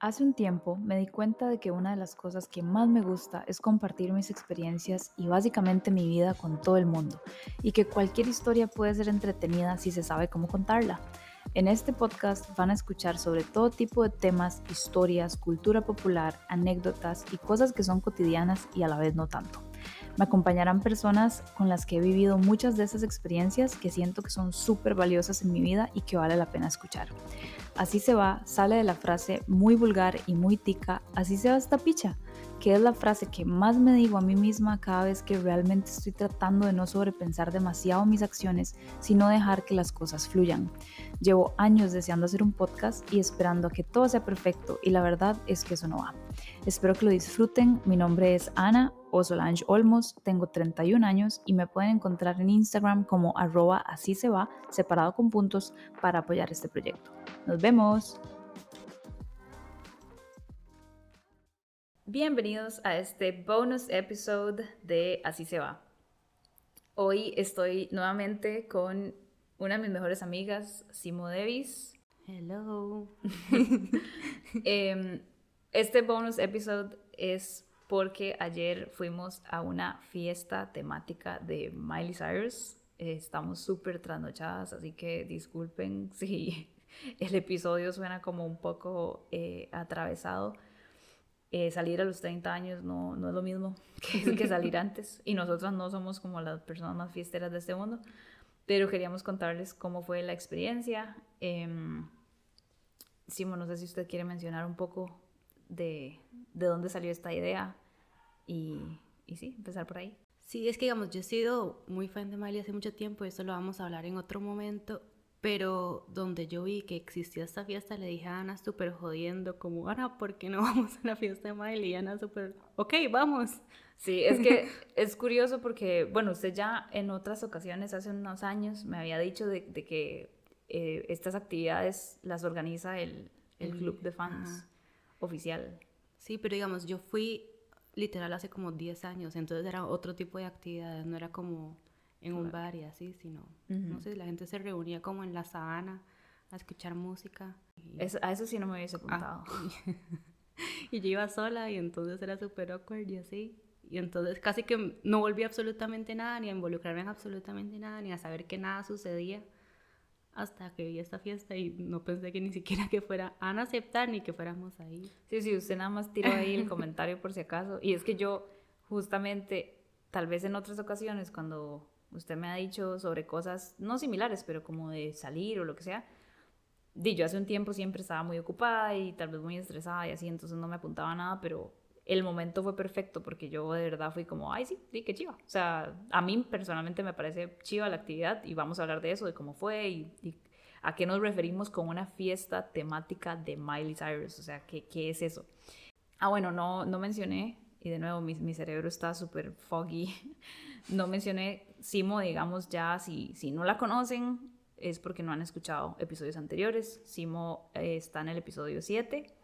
Hace un tiempo me di cuenta de que una de las cosas que más me gusta es compartir mis experiencias y básicamente mi vida con todo el mundo, y que cualquier historia puede ser entretenida si se sabe cómo contarla. En este podcast van a escuchar sobre todo tipo de temas, historias, cultura popular, anécdotas y cosas que son cotidianas y a la vez no tanto. Me acompañarán personas con las que he vivido muchas de esas experiencias que siento que son súper valiosas en mi vida y que vale la pena escuchar. Así se va, sale de la frase muy vulgar y muy tica, así se va esta picha, que es la frase que más me digo a mí misma cada vez que realmente estoy tratando de no sobrepensar demasiado mis acciones, sino dejar que las cosas fluyan. Llevo años deseando hacer un podcast y esperando a que todo sea perfecto y la verdad es que eso no va. Espero que lo disfruten, mi nombre es Ana o Solange Olmos, tengo 31 años y me pueden encontrar en Instagram como arroba así se va, separado con puntos, para apoyar este proyecto. Nos vemos. Bienvenidos a este bonus episode de Así se va. Hoy estoy nuevamente con una de mis mejores amigas, Simo Davis. Hello. Em, este bonus episode es porque ayer fuimos a una fiesta temática de Miley Cyrus. estamos súper trasnochadas, así que disculpen si el episodio suena como un poco eh, atravesado. Eh, salir a los 30 años no, no es lo mismo que, que salir antes y nosotros no somos como las personas más fiesteras de este mundo, pero queríamos contarles cómo fue la experiencia. Eh, Simo, no sé si usted quiere mencionar un poco de, de dónde salió esta idea y, y sí, empezar por ahí. Sí, es que digamos, yo he sido muy fan de Miley hace mucho tiempo, y esto lo vamos a hablar en otro momento, pero donde yo vi que existía esta fiesta, le dije a Ana súper jodiendo, como, Ana, ¿por qué no vamos a la fiesta de Miley? Y Ana súper, ok, vamos. Sí, es que es curioso porque, bueno, usted ya en otras ocasiones, hace unos años, me había dicho de, de que eh, estas actividades las organiza el, el club de fans Ajá. Oficial. Sí, pero digamos, yo fui literal hace como 10 años, entonces era otro tipo de actividades, no era como en un bar y así, sino, no sé, la gente se reunía como en la sabana a escuchar música. Y, a eso sí no me hubiese Ah. apuntado. y yo iba sola y entonces era súper awkward y así. Y entonces casi que no volví a absolutamente nada, ni a involucrarme en absolutamente nada, ni a saber que nada sucedía hasta que vi esta fiesta y no pensé que ni siquiera que fuera a aceptar ni que fuéramos ahí. Sí, sí, usted nada más tiró ahí el comentario por si acaso. Y es que yo, justamente, tal vez en otras ocasiones, cuando usted me ha dicho sobre cosas no similares, pero como de salir o lo que sea, di, yo hace un tiempo siempre estaba muy ocupada y tal vez muy estresada y así, entonces no me apuntaba a nada, pero el momento fue perfecto porque yo de verdad fui como, ay, sí, sí, qué chiva. O sea, a mí personalmente me parece chiva la actividad y vamos a hablar de eso, de cómo fue y, a qué nos referimos con una fiesta temática de Miley Cyrus. O sea, ¿qué, qué es eso? Ah, bueno, no, no mencioné, y de nuevo mi, mi cerebro está súper foggy, no mencioné Simo, digamos ya, si, si no la conocen, es porque no han escuchado episodios anteriores. Simo eh, está en el episodio 7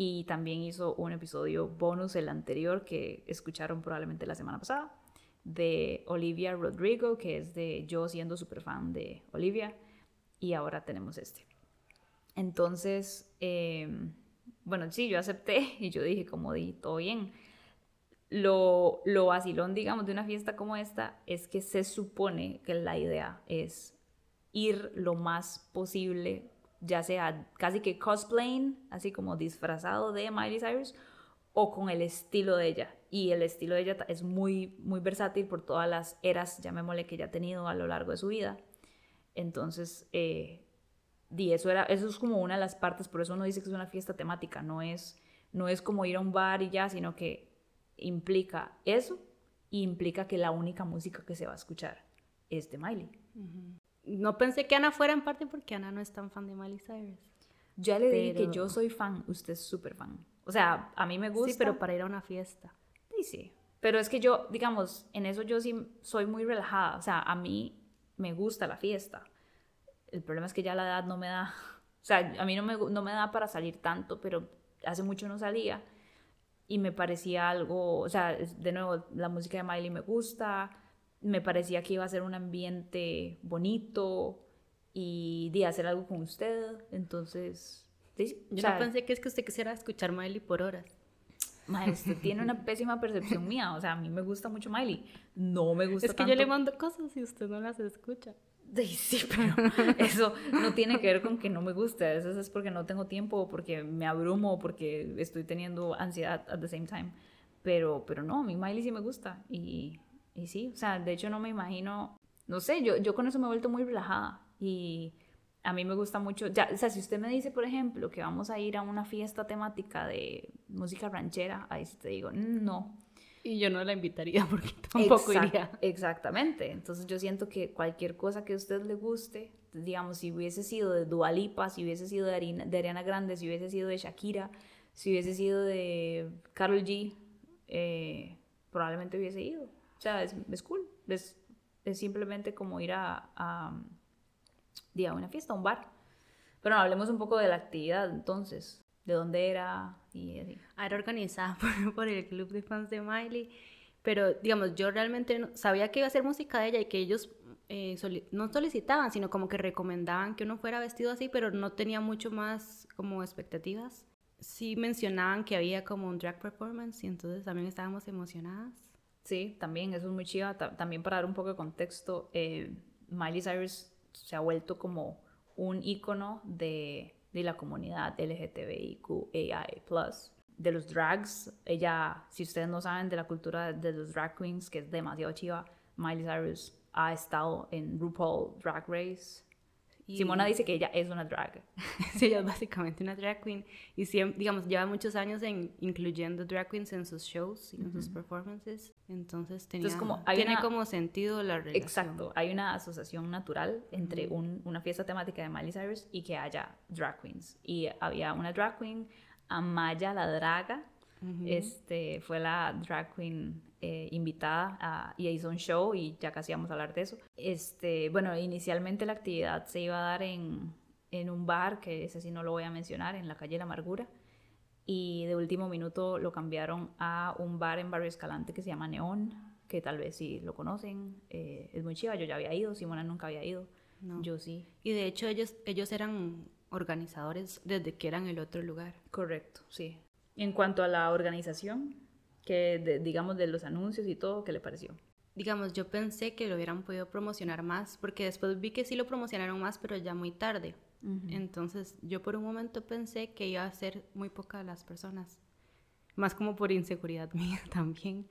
y también hizo un episodio bonus, el anterior, que escucharon probablemente la semana pasada, de Olivia Rodrigo, que es de yo siendo súper fan de Olivia, y ahora tenemos este. Entonces, eh, bueno, sí, yo acepté y yo dije, como di, todo bien. Lo, lo vacilón, digamos, de una fiesta como esta es que se supone que la idea es ir lo más posible, ya sea casi que cosplaying, así como disfrazado de Miley Cyrus, o con el estilo de ella. Y el estilo de ella es muy, muy versátil por todas las eras, llamémosle, que ella ha tenido a lo largo de su vida. Entonces, eh, di, eso, era, eso es como una de las partes, por eso uno dice que es una fiesta temática, no es, no es como ir a un bar y ya, sino que implica eso y implica que la única música que se va a escuchar es de Miley. No pensé que Ana fuera en parte porque Ana no es tan fan de Miley Cyrus. Ya le dije que Pero- yo soy fan, usted es súper fan. O sea, a mí me gusta. Sí, pero para ir a una fiesta. Sí, sí. Pero es que yo, digamos, en eso yo sí soy muy relajada. O sea, a mí me gusta la fiesta. El problema es que ya la edad no me da. O sea, a mí no me, no me da para salir tanto, pero hace mucho no salía. Y me parecía algo. O sea, de nuevo, la música de Miley me gusta. Me parecía que iba a ser un ambiente bonito. Y de hacer algo con usted. Entonces, Sí, Yo o no pensé que es que usted quisiera escuchar Miley por horas. mae, usted tiene una pésima percepción mía. O sea, a mí me gusta mucho Miley. No me gusta Es que tanto. yo le mando cosas y usted no las escucha. Sí, sí, pero eso no tiene que ver con que no me guste. A veces es porque no tengo tiempo, o porque me abrumo, o porque estoy teniendo ansiedad at the same time. Pero, pero no, a mí Miley sí me gusta. Y, y sí, o sea, de hecho no me imagino, no sé, yo, yo con eso me he vuelto muy relajada. Y a mí me gusta mucho, ya, o sea, si usted me dice, por ejemplo, que vamos a ir a una fiesta temática de música ranchera, ahí sí te digo, "Mm, no, Y yo no la invitaría porque tampoco Exact- iría. Exactamente. Entonces yo siento que cualquier cosa que a usted le guste, digamos, si hubiese sido de Dua Lipa, si hubiese sido de, Arina- de Ariana Grande, si hubiese sido de Shakira, si hubiese sido de Carol G, eh, probablemente hubiese ido. O sea, es, es cool. Es, es simplemente como ir a, a, a una fiesta, a un bar. Pero no, hablemos un poco de la actividad entonces, de dónde era y así. Era organizada por, por el club de fans de Miley. Pero, digamos, yo realmente no- sabía que iba a ser música de ella y que ellos eh, soli- no solicitaban, sino como que recomendaban que uno fuera vestido así, pero no tenía mucho más como expectativas. Sí mencionaban que había como un drag performance y entonces también estábamos emocionadas. Sí, también, eso es muy chiva. Ta- También para dar un poco de contexto, eh, Miley Cyrus se ha vuelto como un icono de, de la comunidad LGTBIQAI+, de los drags. Ella, si ustedes no saben de la cultura de los drag queens, que es demasiado chiva, Miley Cyrus ha estado en RuPaul Drag Race. Y- Simona dice que ella es una drag. Sí, ella es básicamente una drag queen y siempre, digamos, lleva muchos años en, incluyendo drag queens en sus shows y en sus performances. Entonces, tenía, Entonces, como hay tiene una- como sentido la relación. Exacto, hay una asociación natural entre un- una fiesta temática de Miley Cyrus y que haya drag queens. Y había una drag queen, Amaya la Draga, este, fue la drag queen eh, invitada a- y hizo un show y ya casi vamos a hablar de eso. Este, bueno, inicialmente la actividad se iba a dar en, en un bar, que ese sí no lo voy a mencionar, en la calle La Amargura. Y de último minuto lo cambiaron a un bar en Barrio Escalante que se llama Neón, que tal vez sí lo conocen. eh, es muy chiva, yo ya había ido, Simona nunca había ido. No. Yo sí. Y de hecho ellos, ellos eran organizadores desde que eran el otro lugar. Correcto, sí. En cuanto a la organización, que de- digamos de los anuncios y todo, ¿qué le pareció? Digamos, yo pensé que lo hubieran podido promocionar más, porque después vi que sí lo promocionaron más, pero ya muy tarde. Entonces yo por un momento pensé que iba a ser muy pocas las personas. Más como por inseguridad mía también.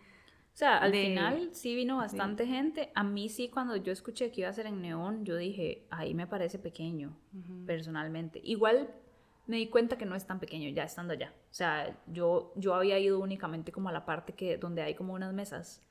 O sea, al De- final sí vino bastante gente. A mí sí, cuando yo escuché que iba a ser en Neón, yo dije, ahí me parece pequeño, personalmente. Igual me di cuenta que no es tan pequeño ya estando allá. O sea, yo, yo había ido únicamente como a la parte que, donde hay como unas mesas.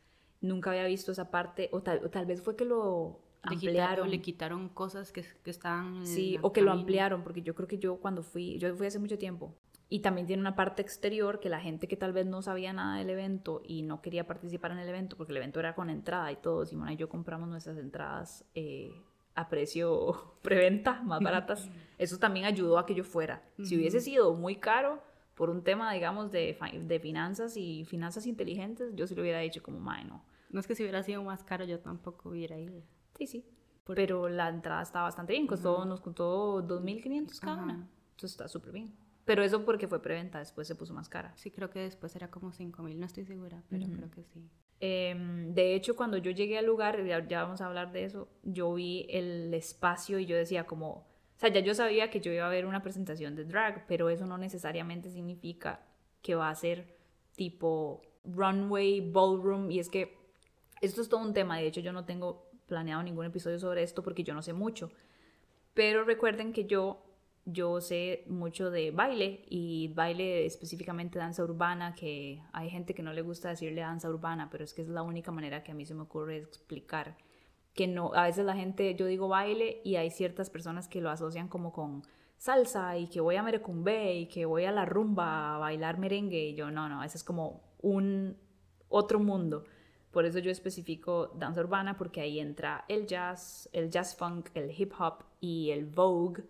Nunca había visto esa parte, o tal, o tal vez fue que lo Le quitaron, ampliaron. le quitaron cosas que, que estaban Sí, o que lo ampliaron, porque yo creo que yo cuando fui, yo fui hace mucho tiempo, y también tiene una parte exterior que la gente que tal vez no sabía nada del evento y no quería participar en el evento, porque el evento era con entrada y todo, Simona y yo compramos nuestras entradas eh, a precio preventa, más baratas, eso también ayudó a que yo fuera. Si hubiese sido muy caro por un tema, digamos, de, de finanzas y finanzas inteligentes, yo sí lo hubiera dicho como, mae, no. No es que si hubiera sido más caro yo tampoco hubiera ido. Sí, sí. Pero la entrada estaba bastante bien, costó, nos costó 2.500 cada una. Entonces está súper bien. Pero eso porque fue preventa, después se puso más cara. Sí, creo que después era como 5 mil, no estoy segura, pero creo que sí. Em, de hecho, cuando yo llegué al lugar, ya, ya vamos a hablar de eso, yo vi el espacio y yo decía como, o sea, ya yo sabía que yo iba a ver una presentación de drag, pero eso no necesariamente significa que va a ser tipo runway, ballroom, y es que esto es todo un tema, de hecho yo no tengo planeado ningún episodio sobre esto porque yo no sé mucho, pero recuerden que yo, yo sé mucho de baile y baile específicamente danza urbana, que hay gente que no le gusta decirle danza urbana, pero es que es la única manera que a mí se me ocurre explicar. Que no, a veces la gente, yo digo baile y hay ciertas personas que lo asocian como con salsa y que voy a merecumbe y que voy a la rumba a bailar merengue y yo no, no, ese es como un otro mundo. Por eso yo especifico danza urbana porque ahí entra el jazz, el jazz funk, el hip hop y el vogue,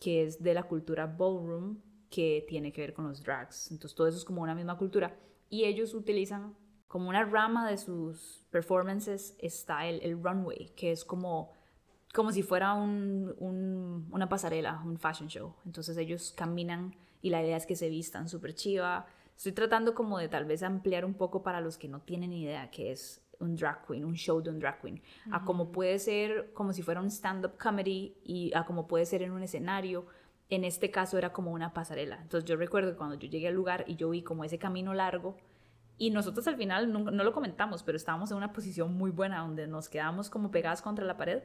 que es de la cultura ballroom, que tiene que ver con los drags. Entonces todo eso es como una misma cultura. Y ellos utilizan como una rama de sus performances está el, el runway, que es como como si fuera un, un, una pasarela, un fashion show. Entonces ellos caminan y la idea es que se vistan súper chiva. Estoy tratando como de tal vez ampliar un poco para los que no tienen idea qué es un drag queen, un show de un drag queen, a como puede ser como si fuera un stand-up comedy y a como puede ser en un escenario. En este caso era como una pasarela. Entonces yo recuerdo que cuando yo llegué al lugar y yo vi como ese camino largo, y nosotros al final no, no, lo comentamos, pero estábamos en una posición muy buena donde nos quedamos como pegadas contra la pared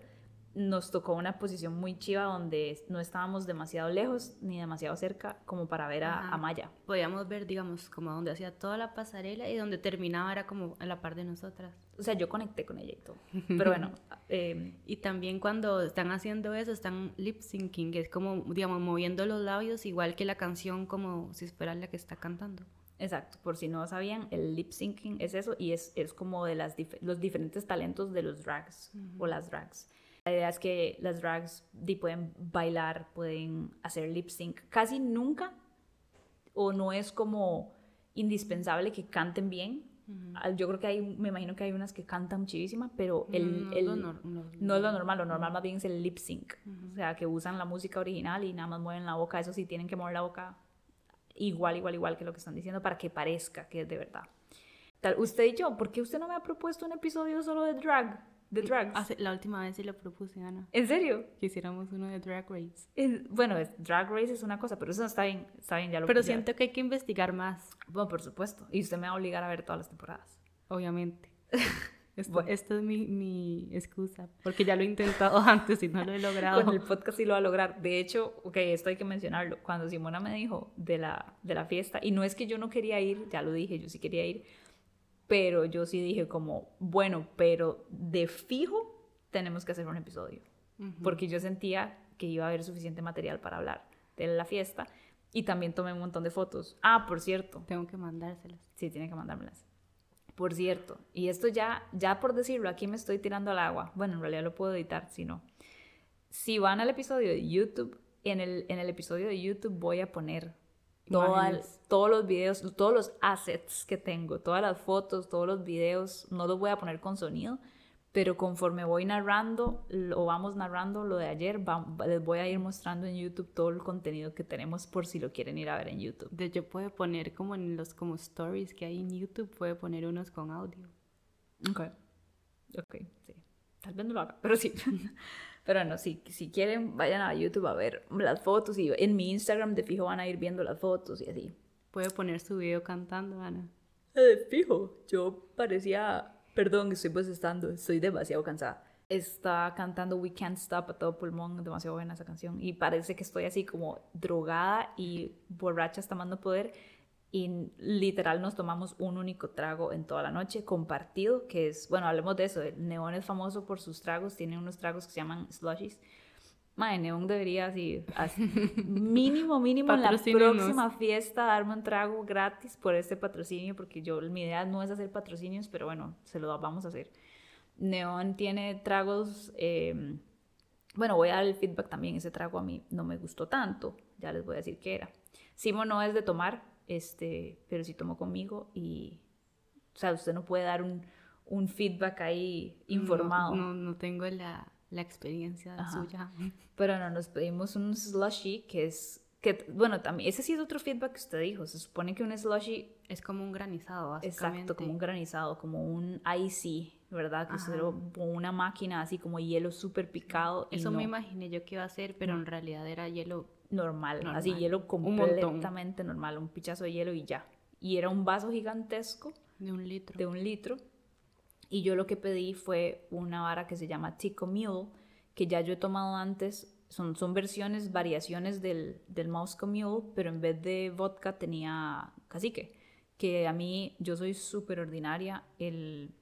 nos tocó una posición muy chiva donde no estábamos demasiado lejos ni demasiado cerca como para ver a, Maya. Podíamos ver, digamos, como donde hacía toda la pasarela y donde terminaba era como a la par de nosotras. O sea, yo conecté con ella y todo. Pero bueno. Em, y también cuando están haciendo eso, están lip syncing, que es como, digamos, moviendo los labios igual que la canción, como si fuera la que está cantando. Exacto, por si no sabían, el lip syncing es eso y es, es como de las los diferentes talentos de los drags o las drags. La idea es que las drags pueden bailar, pueden hacer lip sync. Casi nunca, o no es como indispensable que canten bien. Yo creo que hay, me imagino que hay unas que cantan muchísima, pero el, no, el, no, no, es lo normal, lo normal más bien es el lip sync. O sea, que usan la música original y nada más mueven la boca. Eso sí, tienen que mover la boca igual, igual, igual que lo que están diciendo para que parezca que es de verdad. Tal, usted y yo, ¿por qué usted no me ha propuesto un episodio solo de drag? De drags. la última vez sí lo propuse, Ana. ¿En serio? Que hiciéramos uno de Drag Race. bueno, Drag Race es una cosa, pero eso está bien, está bien, ya lo Pero siento que hay que investigar más. Bueno, por supuesto. Y usted me va a obligar a ver todas las temporadas. Obviamente. Esto, Esta es mi, mi, excusa, porque ya lo he intentado antes y no lo he logrado. Con el podcast sí lo va a lograr. De hecho, ok, esto hay que mencionarlo. Cuando Simona me dijo de la, de la fiesta, y no es que yo no quería ir, ya lo dije, yo sí quería ir, pero yo sí dije como, bueno, pero de fijo tenemos que hacer un episodio, porque yo sentía que iba a haber suficiente material para hablar de la fiesta y también tomé un montón de fotos. Ah, por cierto. Tengo que mandárselas. Sí, tiene que mandármelas. Por cierto, y esto ya, ya por decirlo, aquí me estoy tirando al agua. Bueno, en realidad lo puedo editar, si no. Si van al episodio de YouTube, en el, en el episodio de YouTube voy a poner todos los videos, todos los assets que tengo, todas las fotos, todos los videos, no los voy a poner con sonido, pero conforme voy narrando o vamos narrando lo de ayer, les voy a ir mostrando en YouTube todo el contenido que tenemos por si lo quieren ir a ver en YouTube. De hecho, puede poner como en los como stories que hay en YouTube, puede poner unos con audio. Ok. Ok, sí. Tal vez no lo haga, pero sí. Pero no, si, si quieren, vayan a YouTube a ver las fotos y en mi Instagram de fijo van a ir viendo las fotos y así. Puede poner su video cantando, Ana. Eh, fijo, yo parecía, perdón, estoy pues estando, estoy demasiado cansada. Está cantando We Can't Stop a todo pulmón, demasiado buena esa canción. Y parece que estoy así como drogada y borracha hasta no poder y literal nos tomamos un único trago en toda la noche compartido, que es, bueno, hablemos de eso, Neón es famoso por sus tragos, tiene unos tragos que se llaman slushies. Madre, Neón debería así, mínimo, mínimo en la próxima fiesta darme un trago gratis por este patrocinio, porque yo, mi idea no es hacer patrocinios, pero bueno, se lo vamos a hacer. Neón tiene tragos, em, bueno, voy a dar el feedback también, ese trago a mí no me gustó tanto, ya les voy a decir qué era. Simo no es de tomar, este, pero si tomó conmigo y, o sea, usted no puede dar un, un feedback ahí informado. No, no, tengo la, la experiencia suya. Pero no, nos pedimos un slushy que es, que, bueno, también, ese sí es otro feedback que usted dijo, se supone que un slushy... Es como un granizado, básicamente. Exacto, como un granizado, como un icy, ¿verdad? Que usted lo, una máquina así como hielo súper picado. Eso me imaginé yo que iba a ser, pero en realidad era hielo normal, así hielo completamente normal, un pichazo de hielo y ya. Y era un vaso gigantesco. De un litro. De un litro. Y yo lo que pedí fue una vara que se llama Tico Mule, que ya yo he tomado antes. Son, son versiones, variaciones del, del Moscow Mule, pero en vez de vodka tenía cacique. Que a mí, yo soy súper ordinaria. El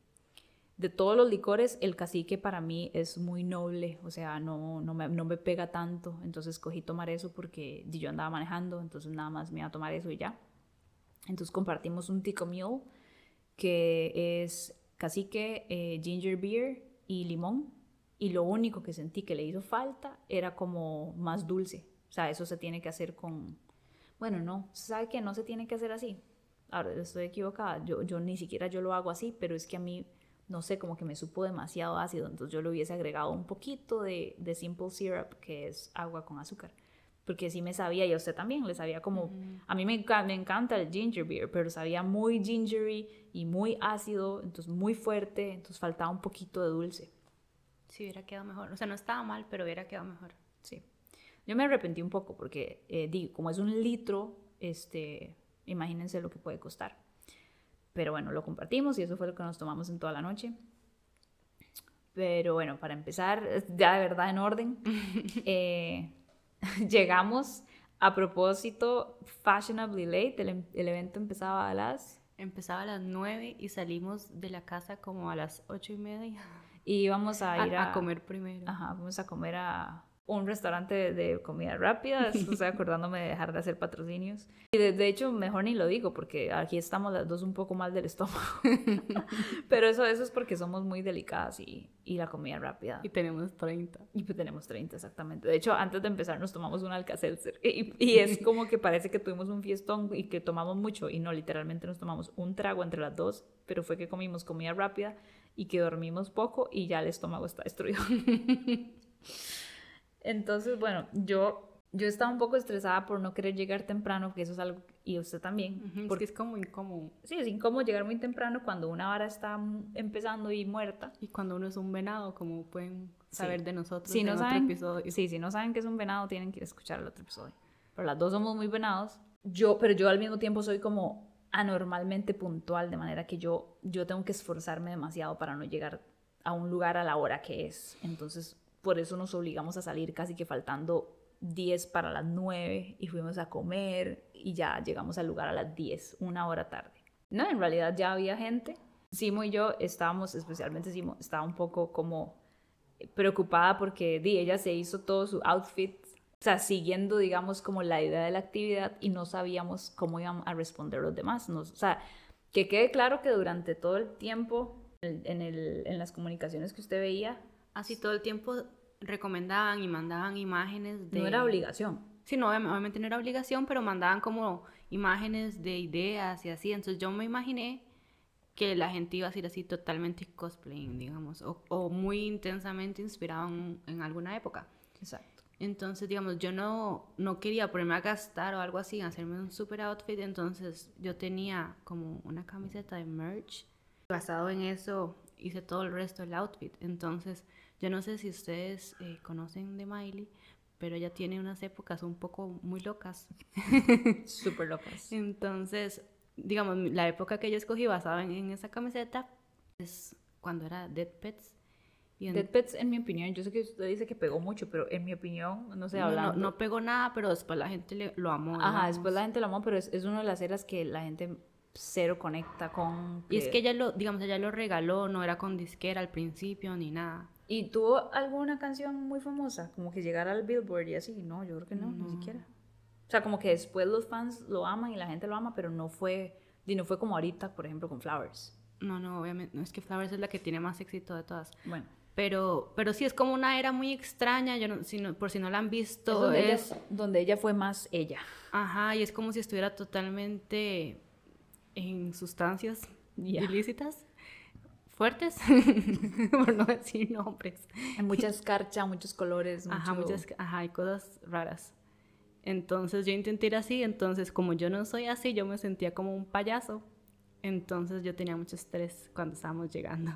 de todos los licores, el cacique para mí es muy noble, o sea, no, no, me, no me pega tanto, entonces cogí tomar eso porque yo andaba manejando, entonces nada más me iba a tomar eso y ya. Entonces compartimos un tico mule que es cacique, eh, ginger beer y limón, y lo único que sentí que le hizo falta era como más dulce, o sea, eso se tiene que hacer con, bueno, no, sabe que no se tiene que hacer así. Ahora estoy equivocada, yo, yo ni siquiera yo lo hago así, pero es que a mí no sé, como que me supo demasiado ácido, entonces yo le hubiese agregado un poquito de, de simple syrup, que es agua con azúcar. Porque sí me sabía, y a usted también le sabía como, a mí me, me encanta el ginger beer, pero sabía muy gingery y muy ácido, entonces muy fuerte, entonces faltaba un poquito de dulce. Sí, hubiera quedado mejor. O sea, no estaba mal, pero hubiera quedado mejor. Sí. Yo me arrepentí un poco porque, eh, digo, como es un litro, este, imagínense lo que puede costar. Pero bueno, lo compartimos y eso fue lo que nos tomamos en toda la noche. Pero bueno, para empezar, ya de verdad en orden, eh, llegamos a propósito fashionably late. El, el, evento empezaba a las... Empezaba a las 9 y salimos de la casa como a las ocho y media. Y íbamos a ir a, a comer primero. Ajá, vamos a comer a un restaurante de comida rápida, acordándome de dejar de hacer patrocinios. Y de, hecho, mejor ni lo digo, porque aquí estamos las dos un poco mal del estómago. Pero eso, eso es porque somos muy delicadas y, y la comida rápida. Y tenemos 30. Y pues tenemos 30, exactamente. De hecho, antes de empezar nos tomamos un Alka-Seltzer. Y, y es como que parece que tuvimos un fiestón y que tomamos mucho. Y no, literalmente nos tomamos un trago entre las dos, pero fue que comimos comida rápida y que dormimos poco y ya el estómago está destruido. Entonces, bueno, yo, yo estaba un poco estresada por no querer llegar temprano, porque eso es algo, y usted también. porque es como incómodo. Sí, es incómodo llegar muy temprano cuando una vara está empezando y muerta. Y cuando uno es un venado, como pueden saber de nosotros si no saben, episodio. Sí, si no saben que es un venado, tienen que ir a escuchar el otro episodio. Pero las dos somos muy venados. Yo, pero yo al mismo tiempo soy como anormalmente puntual, de manera que yo, yo tengo que esforzarme demasiado para no llegar a un lugar a la hora que es. Entonces, por eso nos obligamos a salir casi que faltando 10 para las 9 y fuimos a comer y ya llegamos al lugar a las 10, una hora tarde. No, en realidad ya había gente. Simo y yo estábamos, especialmente Simo, estaba un poco como preocupada porque di, ella se hizo todo su outfit, o sea, siguiendo, digamos, como la idea de la actividad y no sabíamos cómo iban a responder los demás. Nos, o sea, que quede claro que durante todo el tiempo, en, el, en las comunicaciones que usted veía, así todo el tiempo recomendaban y mandaban imágenes de... No era obligación. Sí, no, obviamente no era obligación, pero mandaban como imágenes de ideas y así. Entonces yo me imaginé que la gente iba a ser así totalmente cosplaying, digamos, o, muy intensamente inspirado en, alguna época. Exacto. Entonces, digamos, yo no, no quería ponerme a gastar o algo así, hacerme un super outfit, entonces yo tenía como una camiseta de merch. Basado en eso, hice todo el resto del outfit. Entonces, yo no sé si ustedes eh, conocen de Miley, pero ella tiene unas épocas un poco muy locas. Súper locas. Entonces, digamos, la época que yo escogí basada en, esa camiseta es cuando era Dead Pets. Dead Pets, en mi opinión, yo sé que usted dice que pegó mucho, pero en mi opinión, no sé, hablando... No, pegó nada, pero después la gente lo amó. Ajá, después la gente lo amó, pero es, es una de las eras que la gente cero conecta con... Y es que ella lo, digamos, ella lo regaló, no era con disquera al principio ni nada. ¿Y tuvo alguna canción muy famosa? Como que llegara al Billboard y así. No, yo creo que no, ni siquiera. O sea, como que después los fans lo aman y la gente lo ama, pero no fue, y no fue como ahorita, por ejemplo, con Flowers. No, no, obviamente. No, es que Flowers es la que tiene más éxito de todas. Bueno. Pero, pero sí, es como una era muy extraña, yo no, si por si no la han visto. Es donde, Ella, donde ella fue más ella. Ajá, y es como si estuviera totalmente en sustancias ilícitas fuertes, por no decir nombres. Hay mucha escarcha, muchos colores. Ajá, muchas, ajá, hay cosas raras. Entonces yo intenté ir así, entonces como yo no soy así, yo me sentía como un payaso. Entonces yo tenía mucho estrés cuando estábamos llegando.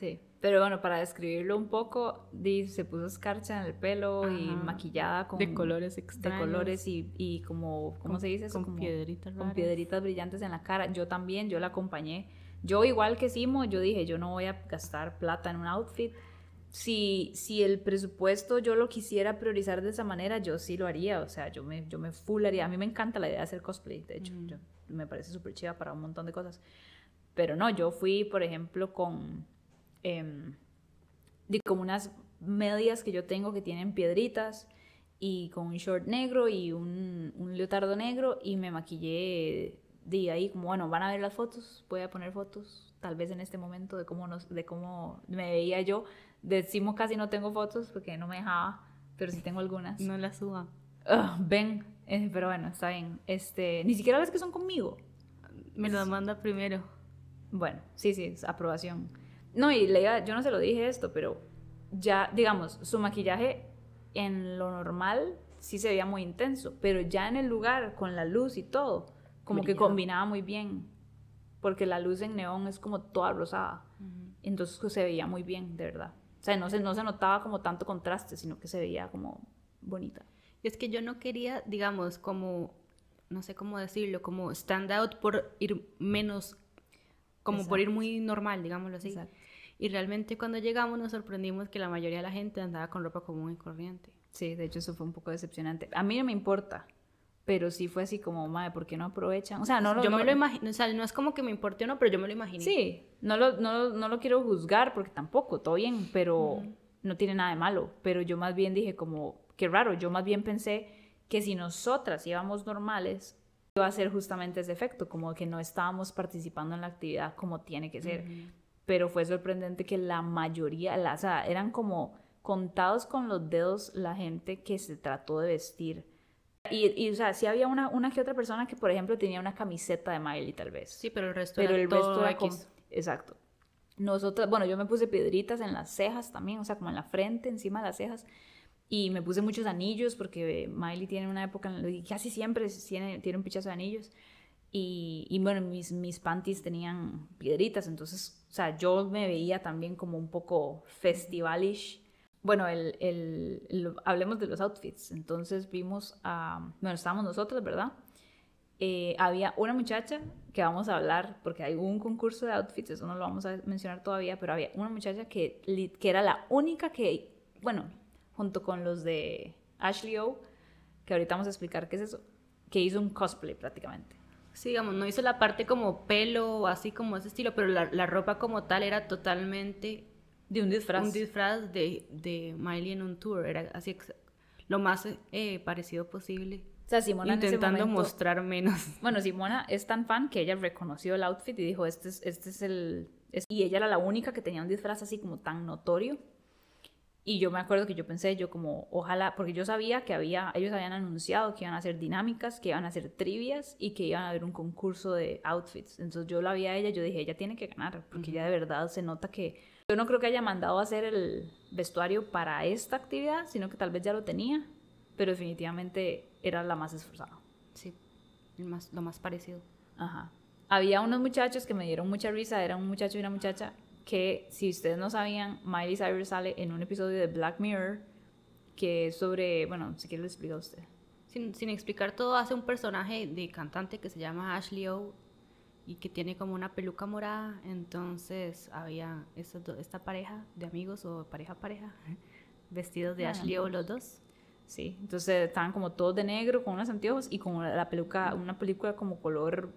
Sí, pero bueno, para describirlo un poco, se puso escarcha en el pelo y maquillada con... De colores extraños. De colores y, y como, ¿cómo se dice eso? Con piedritas Con piedritas brillantes en la cara. Yo también, yo la acompañé yo igual que Simo, yo dije, yo no voy a gastar plata en un outfit. Si, si el presupuesto yo lo quisiera priorizar de esa manera, yo sí lo haría. O sea, yo me, yo me full haría. A mí me encanta la idea de hacer cosplay, de hecho. Mm. me parece súper chiva para un montón de cosas. Pero no, yo fui, por ejemplo, con... Eh, como unas medias que yo tengo que tienen piedritas y con un short negro y un, un leotardo negro y me maquillé de ahí como, bueno, van a ver las fotos, voy a poner fotos, tal vez en este momento, de cómo, nos, de cómo me veía yo. Decimos casi no tengo fotos porque no me dejaba, pero sí tengo algunas. No las suba. ven, eh, pero bueno, está bien. Este, ni siquiera ves que son conmigo. Me lo manda primero. Bueno, sí, sí, aprobación. No, y Leia, yo no se lo dije esto, pero ya, digamos, su maquillaje en lo normal sí se veía muy intenso, pero ya en el lugar, con la luz y todo, como que combinaba muy bien, porque la luz en neón es como toda rosada, entonces pues, se veía muy bien, de verdad. O sea, no se, no se notaba como tanto contraste, sino que se veía como bonita. Y es que yo no quería, digamos, como, no sé cómo decirlo, como stand out por ir menos, como por ir muy normal, digámoslo así. Y realmente cuando llegamos nos sorprendimos que la mayoría de la gente andaba con ropa común y corriente. Sí, de hecho eso fue un poco decepcionante. A mí no me importa, pero sí fue así como, madre, ¿por qué no aprovechan? O sea, no lo... Yo me lo imagino, o sea, no es como que me importe o no, pero yo me lo imagino. Sí, no lo, no, no lo quiero juzgar porque tampoco, todo bien, pero no tiene nada de malo. Pero yo más bien dije como, qué raro, yo más bien pensé que si nosotras íbamos normales, iba a ser justamente ese efecto, como que no estábamos participando en la actividad como tiene que ser pero fue sorprendente que la mayoría, la, o sea, eran como contados con los dedos la gente que se trató de vestir. Y, y o sea, sí había una, una que otra persona que, por ejemplo, tenía una camiseta de Miley, tal vez. Sí, pero el resto pero era el resto era Exacto. Nosotros, bueno, yo me puse piedritas en las cejas también, o sea, como en la frente, encima de las cejas. Y me puse muchos anillos porque Miley tiene una época, casi siempre tiene, tiene un pichazo de anillos. Y, y, bueno, mis, mis panties tenían piedritas, entonces, o sea, yo me veía también como un poco festivalish. Bueno, el, el, hablemos de los outfits. Entonces vimos a, bueno, estábamos nosotros, ¿verdad? Eh, había una muchacha que vamos a hablar, porque hay un concurso de outfits, eso no lo vamos a mencionar todavía, pero había una muchacha que, que era la única que, bueno, junto con los de Ashley O, que ahorita vamos a explicar qué es eso, que hizo un cosplay prácticamente. Sí, digamos, no hizo la parte como pelo, así como ese estilo, pero la ropa como tal era totalmente... De un disfraz. Un disfraz de, de Miley en un tour, era así lo más eh, parecido posible. O sea, Simona intentando mostrar menos. Bueno, Simona es tan fan que ella reconoció el outfit y dijo, este es, este es el... Y ella era la única que tenía un disfraz así como tan notorio y yo me acuerdo que yo pensé, yo como, ojalá, porque yo sabía que había, ellos habían anunciado que iban a hacer dinámicas, que iban a hacer trivias y que iban a haber un concurso de outfits. Entonces yo la vi a ella, yo dije, ella tiene que ganar, porque ya de verdad se nota que, yo no creo que haya mandado a hacer el vestuario para esta actividad, sino que tal vez ya lo tenía, pero definitivamente era la más esforzada. Sí, más, lo más parecido. Ajá. Había unos muchachos que me dieron mucha risa, era un muchacho y una muchacha que si ustedes no sabían, Miley Cyrus sale en un episodio de Black Mirror que es sobre, bueno, si quiere lo explica usted. Sin, sin, explicar todo, hace un personaje de cantante que se llama Ashley O y que tiene como una peluca morada. Entonces había esta, esta pareja de amigos o pareja pareja vestidos de Ashley O los dos. Sí, entonces estaban como todos de negro con unos anteojos y con la peluca, una película como color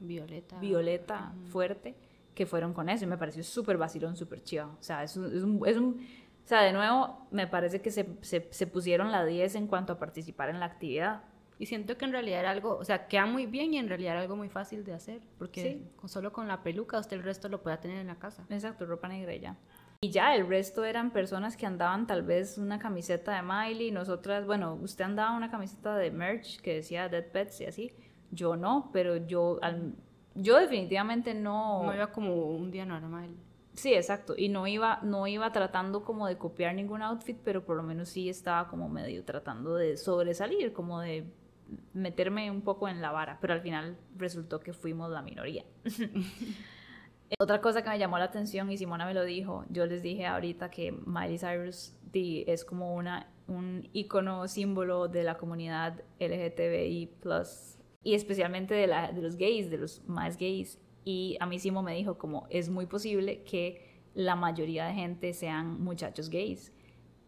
violeta, violeta fuerte que fueron con eso y me pareció súper vacilón, súper chido. O sea, es un, es un, o sea, de nuevo, me parece que se, se, se, pusieron la 10 en cuanto a participar en la actividad. Y siento que en realidad era algo, o sea, queda muy bien y en realidad era algo muy fácil de hacer, porque solo con la peluca usted el resto lo puede tener en la casa. Exacto, ropa negra y ya. Y ya, el resto eran personas que andaban tal vez una camiseta de Miley, nosotras, bueno, usted andaba una camiseta de merch que decía Dead Pets y así, yo no, pero yo al, yo definitivamente no... No iba como un día normal. Sí, exacto. Y no iba, no iba tratando como de copiar ningún outfit, pero por lo menos sí estaba como medio tratando de sobresalir, como de meterme un poco en la vara. Pero al final resultó que fuimos la minoría. Otra cosa que me llamó la atención, y Simona me lo dijo, yo les dije ahorita que Miley Cyrus es como una, un icono, símbolo de la comunidad LGTBI+, y especialmente de, de los gays, de los más gays. Y a mí Simo me dijo como es muy posible que la mayoría de gente sean muchachos gays.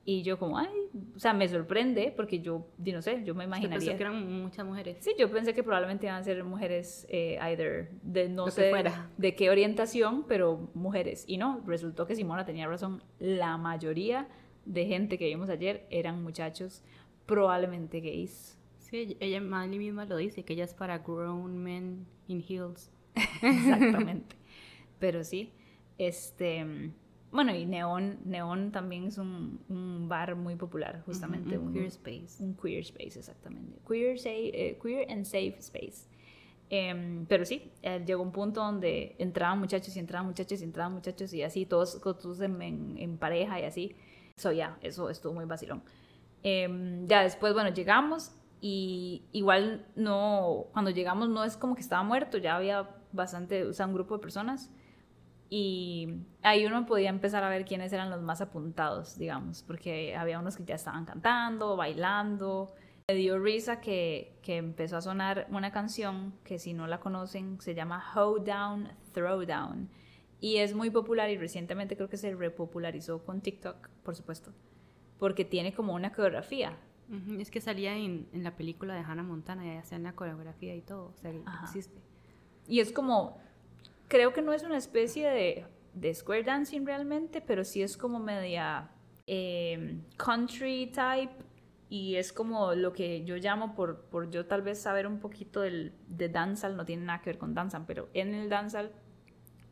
Y yo como, ay, o sea, me sorprende porque yo, no sé, yo me imaginaría... Pensé que eran muchas mujeres. Sí, yo pensé que probablemente iban a ser mujeres, eh, either de no sé de qué orientación, pero mujeres. Y no, resultó que Simona tenía razón. La mayoría de gente que vimos ayer eran muchachos probablemente gays. Sí, ella Miley misma lo dice, que ella es para grown men in heels. Exactamente. Pero sí, este, bueno, y Neon, Neon también es un, un bar muy popular, justamente. un, queer space. Un queer space, exactamente. Queer, say, eh, queer and safe space. Em, pero sí, eh, llegó un punto donde entraban muchachos y entraban muchachos y entraban muchachos y así, todos, todos en, en, pareja y así. Eso ya, eso estuvo muy vacilón. Em, ya después, bueno, llegamos y igual no, cuando llegamos no es como que estaba muerto, ya había bastante, o sea, un grupo de personas y ahí uno podía empezar a ver quiénes eran los más apuntados, digamos, porque había unos que ya estaban cantando, bailando. Me dio risa que, que empezó a sonar una canción que si no la conocen se llama Hold Down, Throwdown. Y es muy popular y recientemente creo que se repopularizó con TikTok, por supuesto, porque tiene como una coreografía. Es que salía en, en, la película de Hannah Montana, ya hacían la coreografía y todo, o sea, existe. Y es como, creo que no es una especie de, de square dancing realmente, pero sí es como media em, country type y es como lo que yo llamo por, por yo tal vez saber un poquito del, de dancehall, no tiene nada que ver con dancehall, pero en el dancehall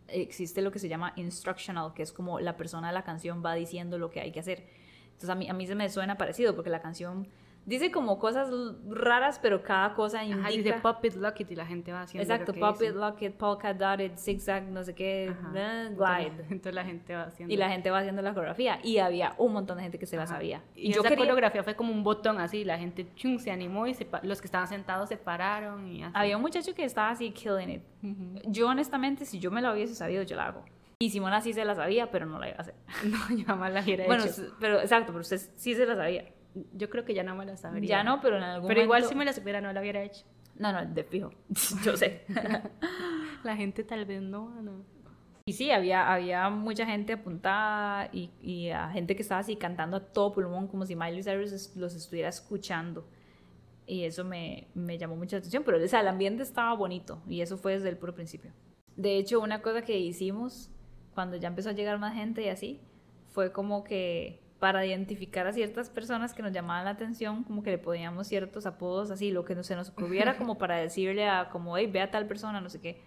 existe lo que se llama instructional, que es como la persona de la canción va diciendo lo que hay que hacer. Entonces a mí, a mí se me suena parecido porque la canción dice como cosas raras, pero cada cosa indica... Ajá, dice pop it, lock it y la gente va haciendo Exacto, lo que pop it, lock it, polka dotted, zigzag, no sé qué, glide. Entonces, la gente va haciendo... Y la gente va haciendo la coreografía y había un montón de gente que se la sabía. Y, yo esa coreografía fue como un botón así, la gente chung, se animó y los que estaban sentados se pararon y así. Había un muchacho que estaba así killing it. Yo honestamente, si yo me lo hubiese sabido, yo la hago. Y Simona sí se la sabía, pero no la iba a hacer. No, yo jamás la hubiera bueno, hecho. Bueno, pero exacto, pero usted sí se la sabía. Yo creo que ya no me la sabría. Ya no, pero en algún Pero igual si me la supiera no la hubiera hecho. No, no, de fijo. Yo sé. la gente tal vez no, no. Y sí, había, había mucha gente apuntada y, y a gente que estaba así cantando a todo pulmón, como si Miley Cyrus los estuviera escuchando. Y eso me, me llamó mucha atención, pero o sea, el ambiente estaba bonito y eso fue desde el puro principio. De hecho, una cosa que hicimos cuando ya empezó a llegar más gente y así, fue como que para identificar a ciertas personas que nos llamaban la atención, como que le poníamos ciertos apodos así, lo que no se nos ocurriera como para decirle a como, hey, ve a tal persona, no sé qué.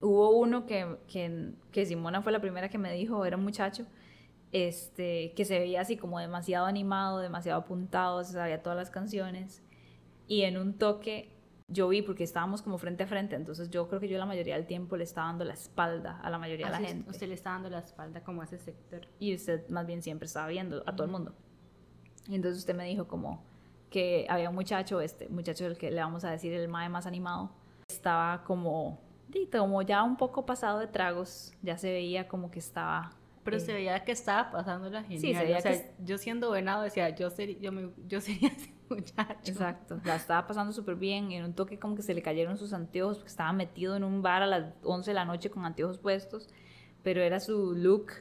Hubo uno que, que, que Simona fue la primera que me dijo, era un muchacho, este, que se veía así como demasiado animado, demasiado apuntado, se sabía todas las canciones, y en un toque yo vi porque estábamos como frente a frente, entonces yo creo que yo la mayoría del tiempo le estaba dando la espalda a la mayoría de la gente. Usted le está dando la espalda como a ese sector. Y usted más bien siempre estaba viendo a todo el mundo. Y entonces usted me dijo como que había un muchacho, este muchacho el que le vamos a decir el mae más animado, estaba como, como ya un poco pasado de tragos, ya se veía como que estaba pero se veía que estaba pasando la genial. Sí, se veía o sea, yo siendo venado decía, yo, sería, yo, me, yo sería ese muchacho. Exacto, la estaba pasando súper bien. En un toque como que se le cayeron sus anteojos porque estaba metido en un bar a las 11 de la noche con anteojos puestos, pero era su look.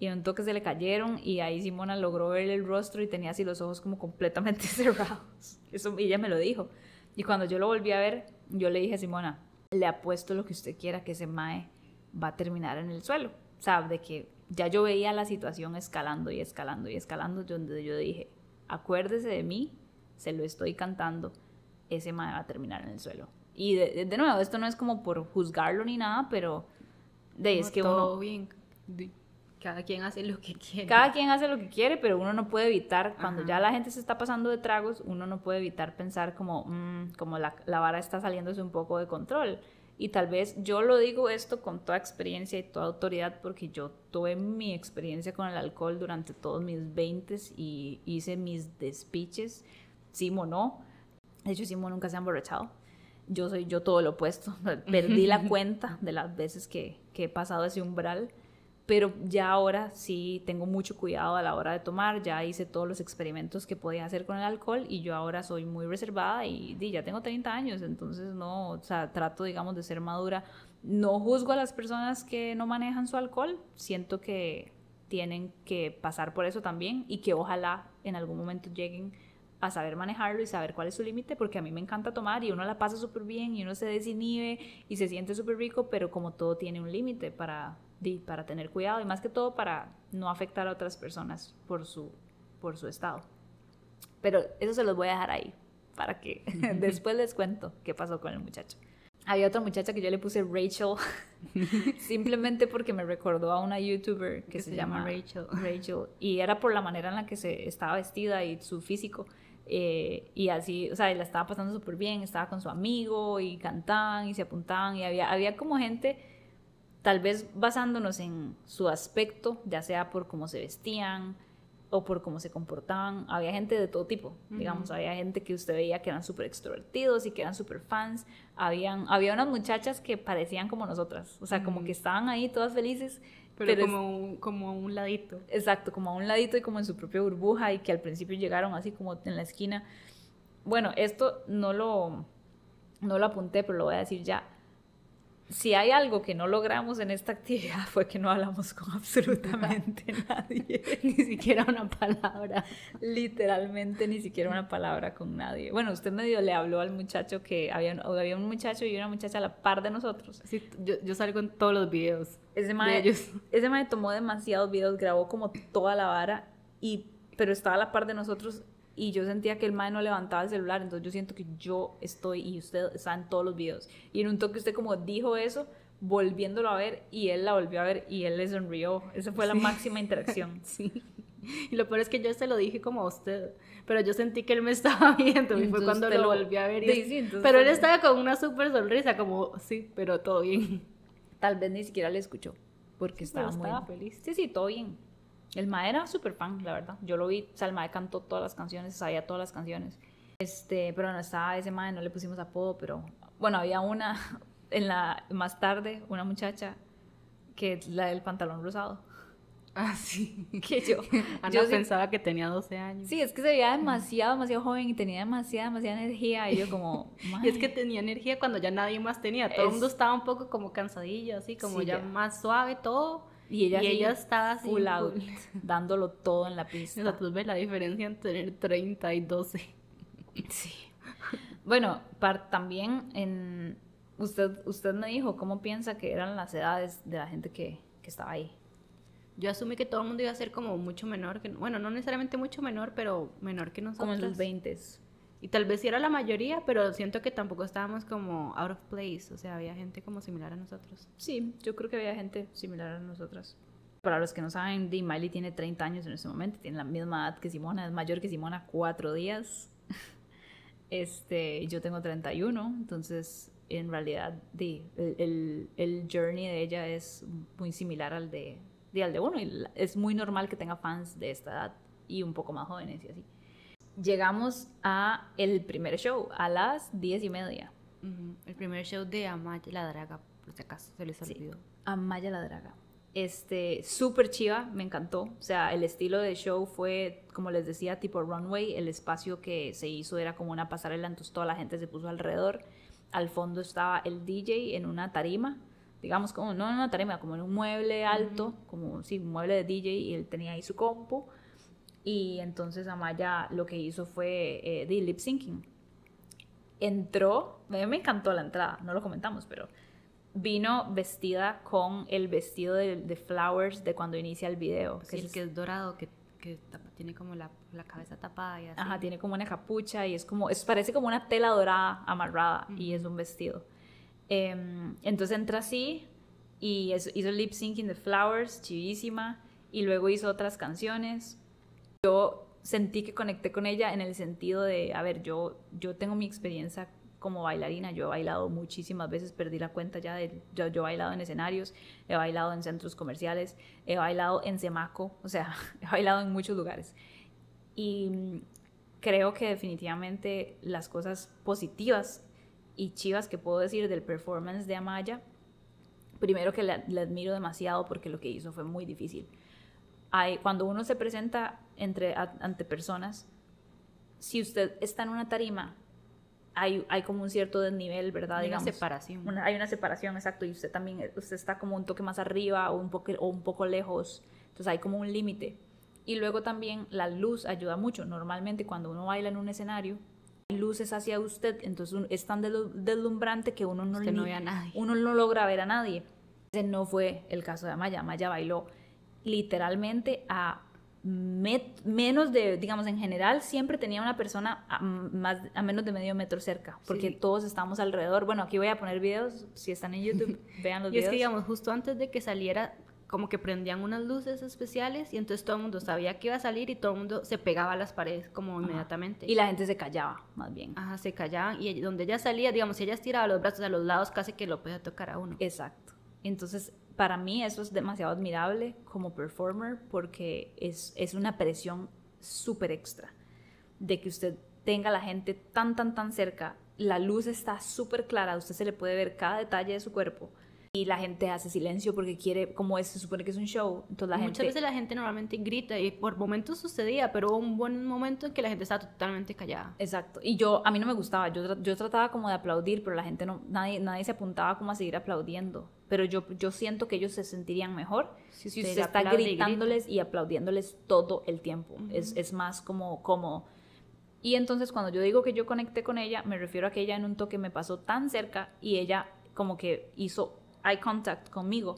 Y en un toque se le cayeron y ahí Simona logró ver el rostro y tenía así los ojos como completamente cerrados. Eso ella me lo dijo. Y cuando yo lo volví a ver, yo le dije a Simona, le apuesto lo que usted quiera que ese mae va a terminar en el suelo. O sea, de que ya yo veía la situación escalando y escalando y escalando, donde yo dije, acuérdese de mí, se lo estoy cantando, ese mae va a terminar en el suelo. Y de, de, nuevo, esto no es como por juzgarlo ni nada, pero de, es que todo bien. Cada quien hace lo que quiere. Cada quien hace lo que quiere, pero uno no puede evitar, cuando ya la gente se está pasando de tragos, uno no puede evitar pensar como, mmm, como la, la vara está saliéndose un poco de control. Y tal vez yo lo digo esto con toda experiencia y toda autoridad porque yo tuve mi experiencia con el alcohol durante todos mis 20 y hice mis despiches. Simo no. De hecho, Simo nunca se ha emborrachado. Yo soy yo todo lo opuesto. Perdí la cuenta de las veces que, que he pasado ese umbral pero ya ahora sí tengo mucho cuidado a la hora de tomar, ya hice todos los experimentos que podía hacer con el alcohol y yo ahora soy muy reservada y, ya tengo 30 años, entonces no, o sea, trato, digamos, de ser madura. No juzgo a las personas que no manejan su alcohol, siento que tienen que pasar por eso también y que ojalá en algún momento lleguen a saber manejarlo y saber cuál es su límite, porque a mí me encanta tomar y uno la pasa súper bien y uno se desinhibe y se siente súper rico, pero como todo tiene un límite para para tener cuidado y más que todo para no afectar a otras personas por su, por su estado. Pero eso se los voy a dejar ahí para que después les cuento qué pasó con el muchacho. Había otra muchacha que yo le puse Rachel simplemente porque me recordó a una youtuber que, se, llama Rachel. Rachel y era por la manera en la que se estaba vestida y su físico eh, y así, o sea, la estaba pasando súper bien, estaba con su amigo y cantaban y se apuntaban y había, había como gente, tal vez basándonos en su aspecto, ya sea por cómo se vestían o por cómo se comportaban, había gente de todo tipo, digamos, había gente que usted veía que eran súper extrovertidos y que eran súper fans, habían, había unas muchachas que parecían como nosotras, o sea, como que estaban ahí todas felices pero, como, un, como a un ladito. Exacto, como a un ladito y como en su propia burbuja y que al principio llegaron así como en la esquina. Bueno, esto no lo, no lo apunté, pero lo voy a decir ya si hay algo que no logramos en esta actividad fue que no hablamos con absolutamente nadie. ni siquiera una palabra. Literalmente ni siquiera una palabra con nadie. Bueno, usted medio le habló al muchacho que había, había un muchacho y una muchacha a la par de nosotros. Sí, yo, yo salgo en todos los videos. Ese mae, ese mae tomó demasiados videos, grabó como toda la vara, y, pero estaba a la par de nosotros y yo sentía que el mae no levantaba el celular, entonces yo siento que yo estoy y usted está en todos los videos. Y en un toque usted como dijo eso, volviéndolo a ver y él la volvió a ver y él le sonrió. Esa fue la máxima interacción. Sí. Y lo peor es que yo se lo dije como a usted, pero yo sentí que él me estaba viendo y fue cuando lo volví a ver. pero él estaba con una súper sonrisa, como, sí, pero todo bien. Tal vez ni siquiera le escuchó, porque estaba muy feliz. Sí, sí, todo bien. El Mae era súper fan, la verdad. Yo lo vi, o sea, el Mae cantó todas las canciones, sabía todas las canciones. Este, pero no estaba ese Mae, no le pusimos apodo, pero bueno, había una, en la, más tarde, una muchacha que es la del pantalón rosado. Ah, sí. Que yo. Ana yo pensaba que tenía 12 años. Sí, es que se veía demasiado, demasiado joven y tenía demasiada, demasiada energía. Y yo, como. y es que tenía energía cuando ya nadie más tenía. Todo el mundo estaba un poco como cansadillo, así, como ya, más suave todo. Y ella, y estaba así, full out, dándolo todo en la pista. O sea, tú ves la diferencia entre tener 30 y 12. Sí. Bueno, también en, usted, usted me dijo cómo piensa que eran las edades de la gente que, que estaba ahí. Yo asumí que todo el mundo iba a ser como mucho menor, que bueno, no necesariamente mucho menor, pero menor que nosotros. Como en los 20 y tal vez sí era la mayoría, pero siento que tampoco estábamos como out of place, o sea, había gente como similar a nosotros. Sí, yo creo que había gente similar a nosotras. Para los que no saben, Dee Miley tiene 30 años en este momento, tiene la misma edad que Simona, es mayor que Simona cuatro días. Este, yo tengo 31, entonces en realidad el, el, el, journey de ella es muy similar al de, de, al de uno y es muy normal que tenga fans de esta edad y un poco más jóvenes y así llegamos a el primer show a las diez y media. El primer show de Amaya la Draga, por si acaso se les olvidó. Amaya la Draga. Este, súper chiva, me encantó. O sea, el estilo de show fue, como les decía, tipo runway. El espacio que se hizo era como una pasarela, entonces toda la gente se puso alrededor. Al fondo estaba el DJ en una tarima, digamos, como no en una tarima, como en un mueble alto, como, sí, un mueble de DJ, y él tenía ahí su compu y entonces Amaya lo que hizo fue eh, de lip syncing. Entró, mí me encantó la entrada, no lo comentamos, pero vino vestida con el vestido de, Flowers de cuando inicia el video. Que es el que es dorado, que, que tiene como la, la, cabeza tapada y así. Ajá, tiene como una capucha y es como, es, parece como una tela dorada amarrada y es un vestido. Em, entonces entra así y hizo el lip syncing de Flowers, chivísima, y luego hizo otras canciones yo sentí que conecté con ella en el sentido de, a ver, yo, yo tengo mi experiencia como bailarina, yo he bailado muchísimas veces, perdí la cuenta ya de, yo, yo, he bailado en escenarios, he bailado en centros comerciales, he bailado en Semaco, o sea, he bailado en muchos lugares. Y creo que definitivamente las cosas positivas y chivas que puedo decir del performance de Amaya, primero que le admiro demasiado porque lo que hizo fue muy difícil cuando uno se presenta entre, ante personas, si usted está en una tarima, hay, hay como un cierto desnivel, ¿verdad? Hay una separación. hay una separación, exacto, y usted también, usted está como un toque más arriba o un poco, o un poco lejos, entonces hay como un límite. Y luego también la luz ayuda mucho. Normalmente cuando uno baila en un escenario, hay luces hacia usted, entonces es tan deslumbrante que uno no, no ve a nadie. uno no logra ver a nadie. Ese no fue el caso de Amaya. Amaya bailó literalmente a menos de, digamos, en general, siempre tenía una persona a, más, a menos de medio metro cerca, porque todos estamos alrededor. Bueno, aquí voy a poner videos, si están en YouTube, vean los videos. Y es que, digamos, justo antes de que saliera como que prendían unas luces especiales y entonces todo el mundo sabía que iba a salir y todo el mundo se pegaba a las paredes como inmediatamente. Y la gente se callaba, más bien. Ajá, se callaban y donde ella salía, digamos, si ella estiraba los brazos a los lados, casi que lo podía tocar a uno. Exacto. Entonces, para mí eso es demasiado admirable como performer porque es, es una presión súper extra de que usted tenga la gente tan, tan, tan cerca, la luz está súper clara, usted se le puede ver cada detalle de su cuerpo y la gente hace silencio porque quiere, como es, se supone que es un show, entonces la Muchas veces la gente normalmente grita y por momentos sucedía, pero hubo un buen momento en que la gente estaba totalmente callada. Exacto, y yo, a mí no me gustaba, yo, yo trataba como de aplaudir, pero la gente no, nadie, nadie se apuntaba como a seguir aplaudiendo, pero yo, yo siento que ellos se sentirían mejor si usted, está gritándoles y, aplaudiéndoles todo el tiempo, es, es más como cómodo. Y entonces cuando yo digo que yo conecté con ella, me refiero a que ella en un toque me pasó tan cerca y ella como que hizo eye contact conmigo.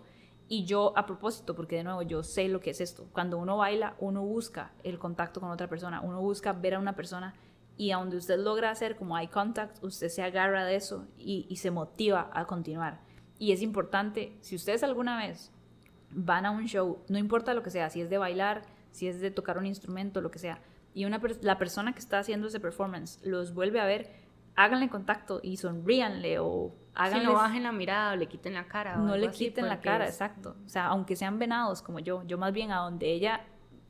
Y yo, a propósito, porque de nuevo yo sé lo que es esto, cuando uno baila, uno busca el contacto con otra persona, uno busca ver a una persona y a donde usted logra hacer como eye contact, usted se agarra de eso y, y se motiva a continuar. Y es importante, si ustedes alguna vez van a un show, no importa lo que sea, si es de bailar, si es de tocar un instrumento, lo que sea, y una la persona que está haciendo ese performance los vuelve a ver, háganle contacto y sonríanle o si no bajen la mirada o le quiten la cara. no le quiten la cara, exacto. O sea, aunque sean venados como yo, yo más bien a donde ella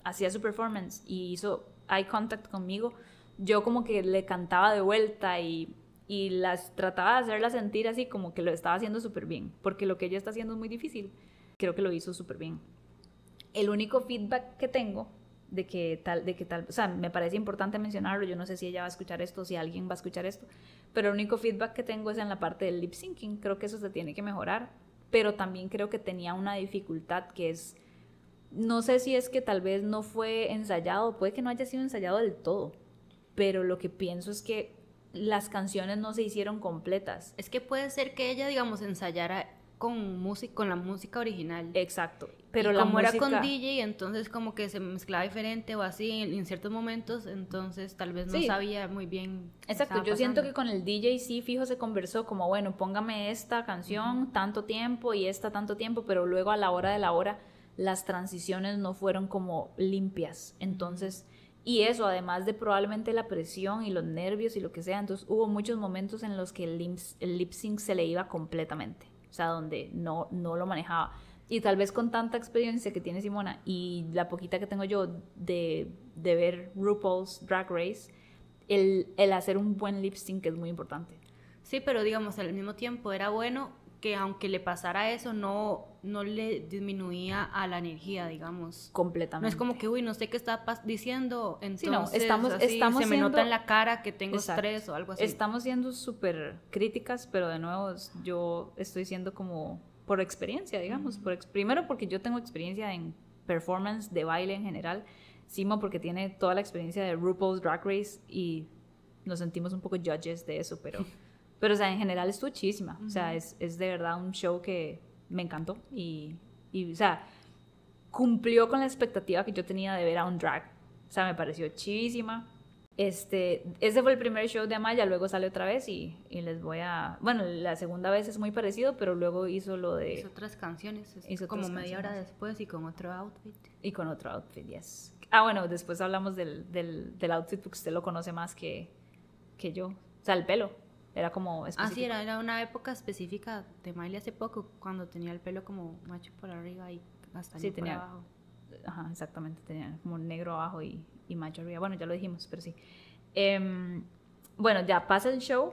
hacía su performance y hizo eye contact conmigo, yo como que le cantaba de vuelta y, y las trataba de hacerla sentir así como que lo estaba haciendo súper bien, porque lo que ella está haciendo es muy difícil. Creo que lo hizo súper bien. El único feedback que tengo de que tal, de que tal, o sea, me parece importante mencionarlo, yo no sé si ella va a escuchar esto, si alguien va a escuchar esto, pero el único feedback que tengo es en la parte del lip syncing, creo que eso se tiene que mejorar, pero también creo que tenía una dificultad que es, no sé si es que tal vez no fue ensayado, puede que no haya sido ensayado del todo, pero lo que pienso es que las canciones no se hicieron completas. Es que puede ser que ella, digamos, ensayara con música con la música original. Exacto. Pero la como era con DJ, entonces como que se mezclaba diferente o así en, ciertos momentos, entonces tal vez no sabía muy bien. Exacto, yo siento que con el DJ sí fijo se conversó como, bueno, póngame esta canción tanto tiempo y esta tanto tiempo, pero luego a la hora de la hora las transiciones no fueron como limpias. Entonces, y eso además de probablemente la presión y los nervios y lo que sea, entonces hubo muchos momentos en los que el el lip sync se le iba completamente o sea, donde no, no lo manejaba. Y tal vez con tanta experiencia que tiene Simona y la poquita que tengo yo de, de ver RuPaul's Drag Race, el, el hacer un buen lip sync es muy importante. Sí, pero digamos, al mismo tiempo era bueno que aunque le pasara eso, no, no le disminuía a la energía, digamos. Completamente. No es como que, uy, no sé qué está diciendo, entonces no, estamos, estamos se me nota en la cara que tengo estrés o algo así. Estamos siendo súper críticas, pero de nuevo yo estoy siendo como por experiencia, digamos. por primero porque yo tengo experiencia en performance de baile en general. Simo porque tiene toda la experiencia de RuPaul's Drag Race y nos sentimos un poco judges de eso, pero... Pero, o sea, en general es muchísima. O sea, es, es, de verdad un show que me encantó. Y, y, o sea, cumplió con la expectativa que yo tenía de ver a un drag. O sea, me pareció chivísima. Este, ese fue el primer show de Amaya, luego sale otra vez y, y, les voy a... Bueno, la segunda vez es muy parecido, pero luego hizo lo de... Hizo otras canciones, hizo como media hora después y con otro outfit. Y con otro outfit, yes. Ah, bueno, después hablamos del, del, del outfit porque usted lo conoce más que, que yo. O sea, el pelo. Era como Ah, sí, era, una época específica de Miley hace poco, cuando tenía el pelo como macho por arriba y hasta sí, tenía, por abajo. Ajá, exactamente, tenía como negro abajo y, y macho arriba. Bueno, ya lo dijimos, pero sí. Em, bueno, ya pasa el show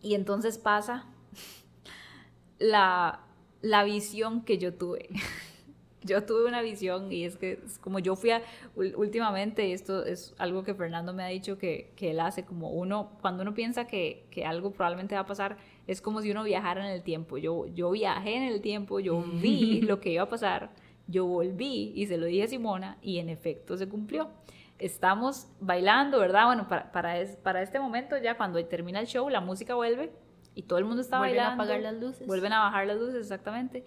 y entonces pasa la, la visión que yo tuve. yo tuve una visión y es que como yo fui a, últimamente, esto es algo que Fernando me ha dicho que, que él hace, como uno, cuando uno piensa que, que, algo probablemente va a pasar, es como si uno viajara en el tiempo. Yo, yo viajé en el tiempo, yo vi lo que iba a pasar, yo volví y se lo dije a Simona y en efecto se cumplió. Estamos bailando, ¿verdad? Bueno, para, para, es, para este momento ya cuando termina el show, la música vuelve y todo el mundo está bailando. Vuelven a apagar las luces. Vuelven a bajar las luces, exactamente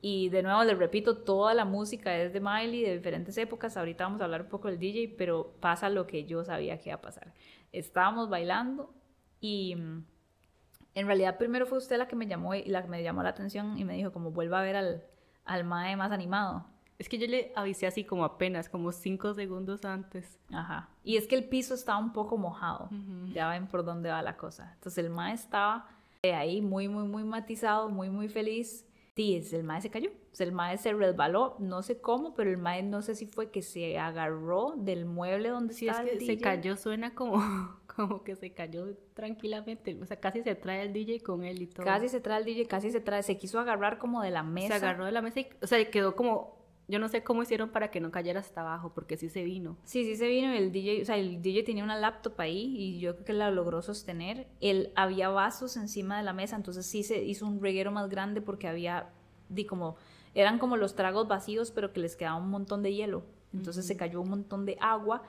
y de nuevo les repito, toda la música es de Miley de diferentes épocas. Ahorita vamos a hablar un poco del DJ, pero pasa lo que yo sabía que iba a pasar. Estábamos bailando y mm, en realidad primero fue usted la que me llamó y la que me llamó la atención y me dijo como vuelva a ver al, al mae más animado. Es que yo le avisé así como apenas, como cinco segundos antes. Ajá. Y es que el piso estaba un poco mojado. Ya ven por dónde va la cosa. Entonces el mae estaba ahí muy, muy, muy matizado, muy, muy feliz. Sí, el mae se cayó. el mae se resbaló, no sé cómo, pero el mae no sé si fue que se agarró del mueble donde sí, es que se cayó, suena como, como que se cayó tranquilamente. O sea, casi se trae el DJ con él y todo. Casi se trae el DJ, casi se trae, se quiso agarrar como de la mesa. Se agarró de la mesa y, o sea, quedó como yo no sé cómo hicieron para que no cayera hasta abajo, porque sí se vino. Sí, sí se vino el DJ, o sea, el DJ tenía una laptop ahí y yo creo que la logró sostener. Él, había vasos encima de la mesa, entonces sí se hizo un reguero más grande porque había, di como, eran como los tragos vacíos, pero que les quedaba un montón de hielo. Entonces se cayó un montón de agua.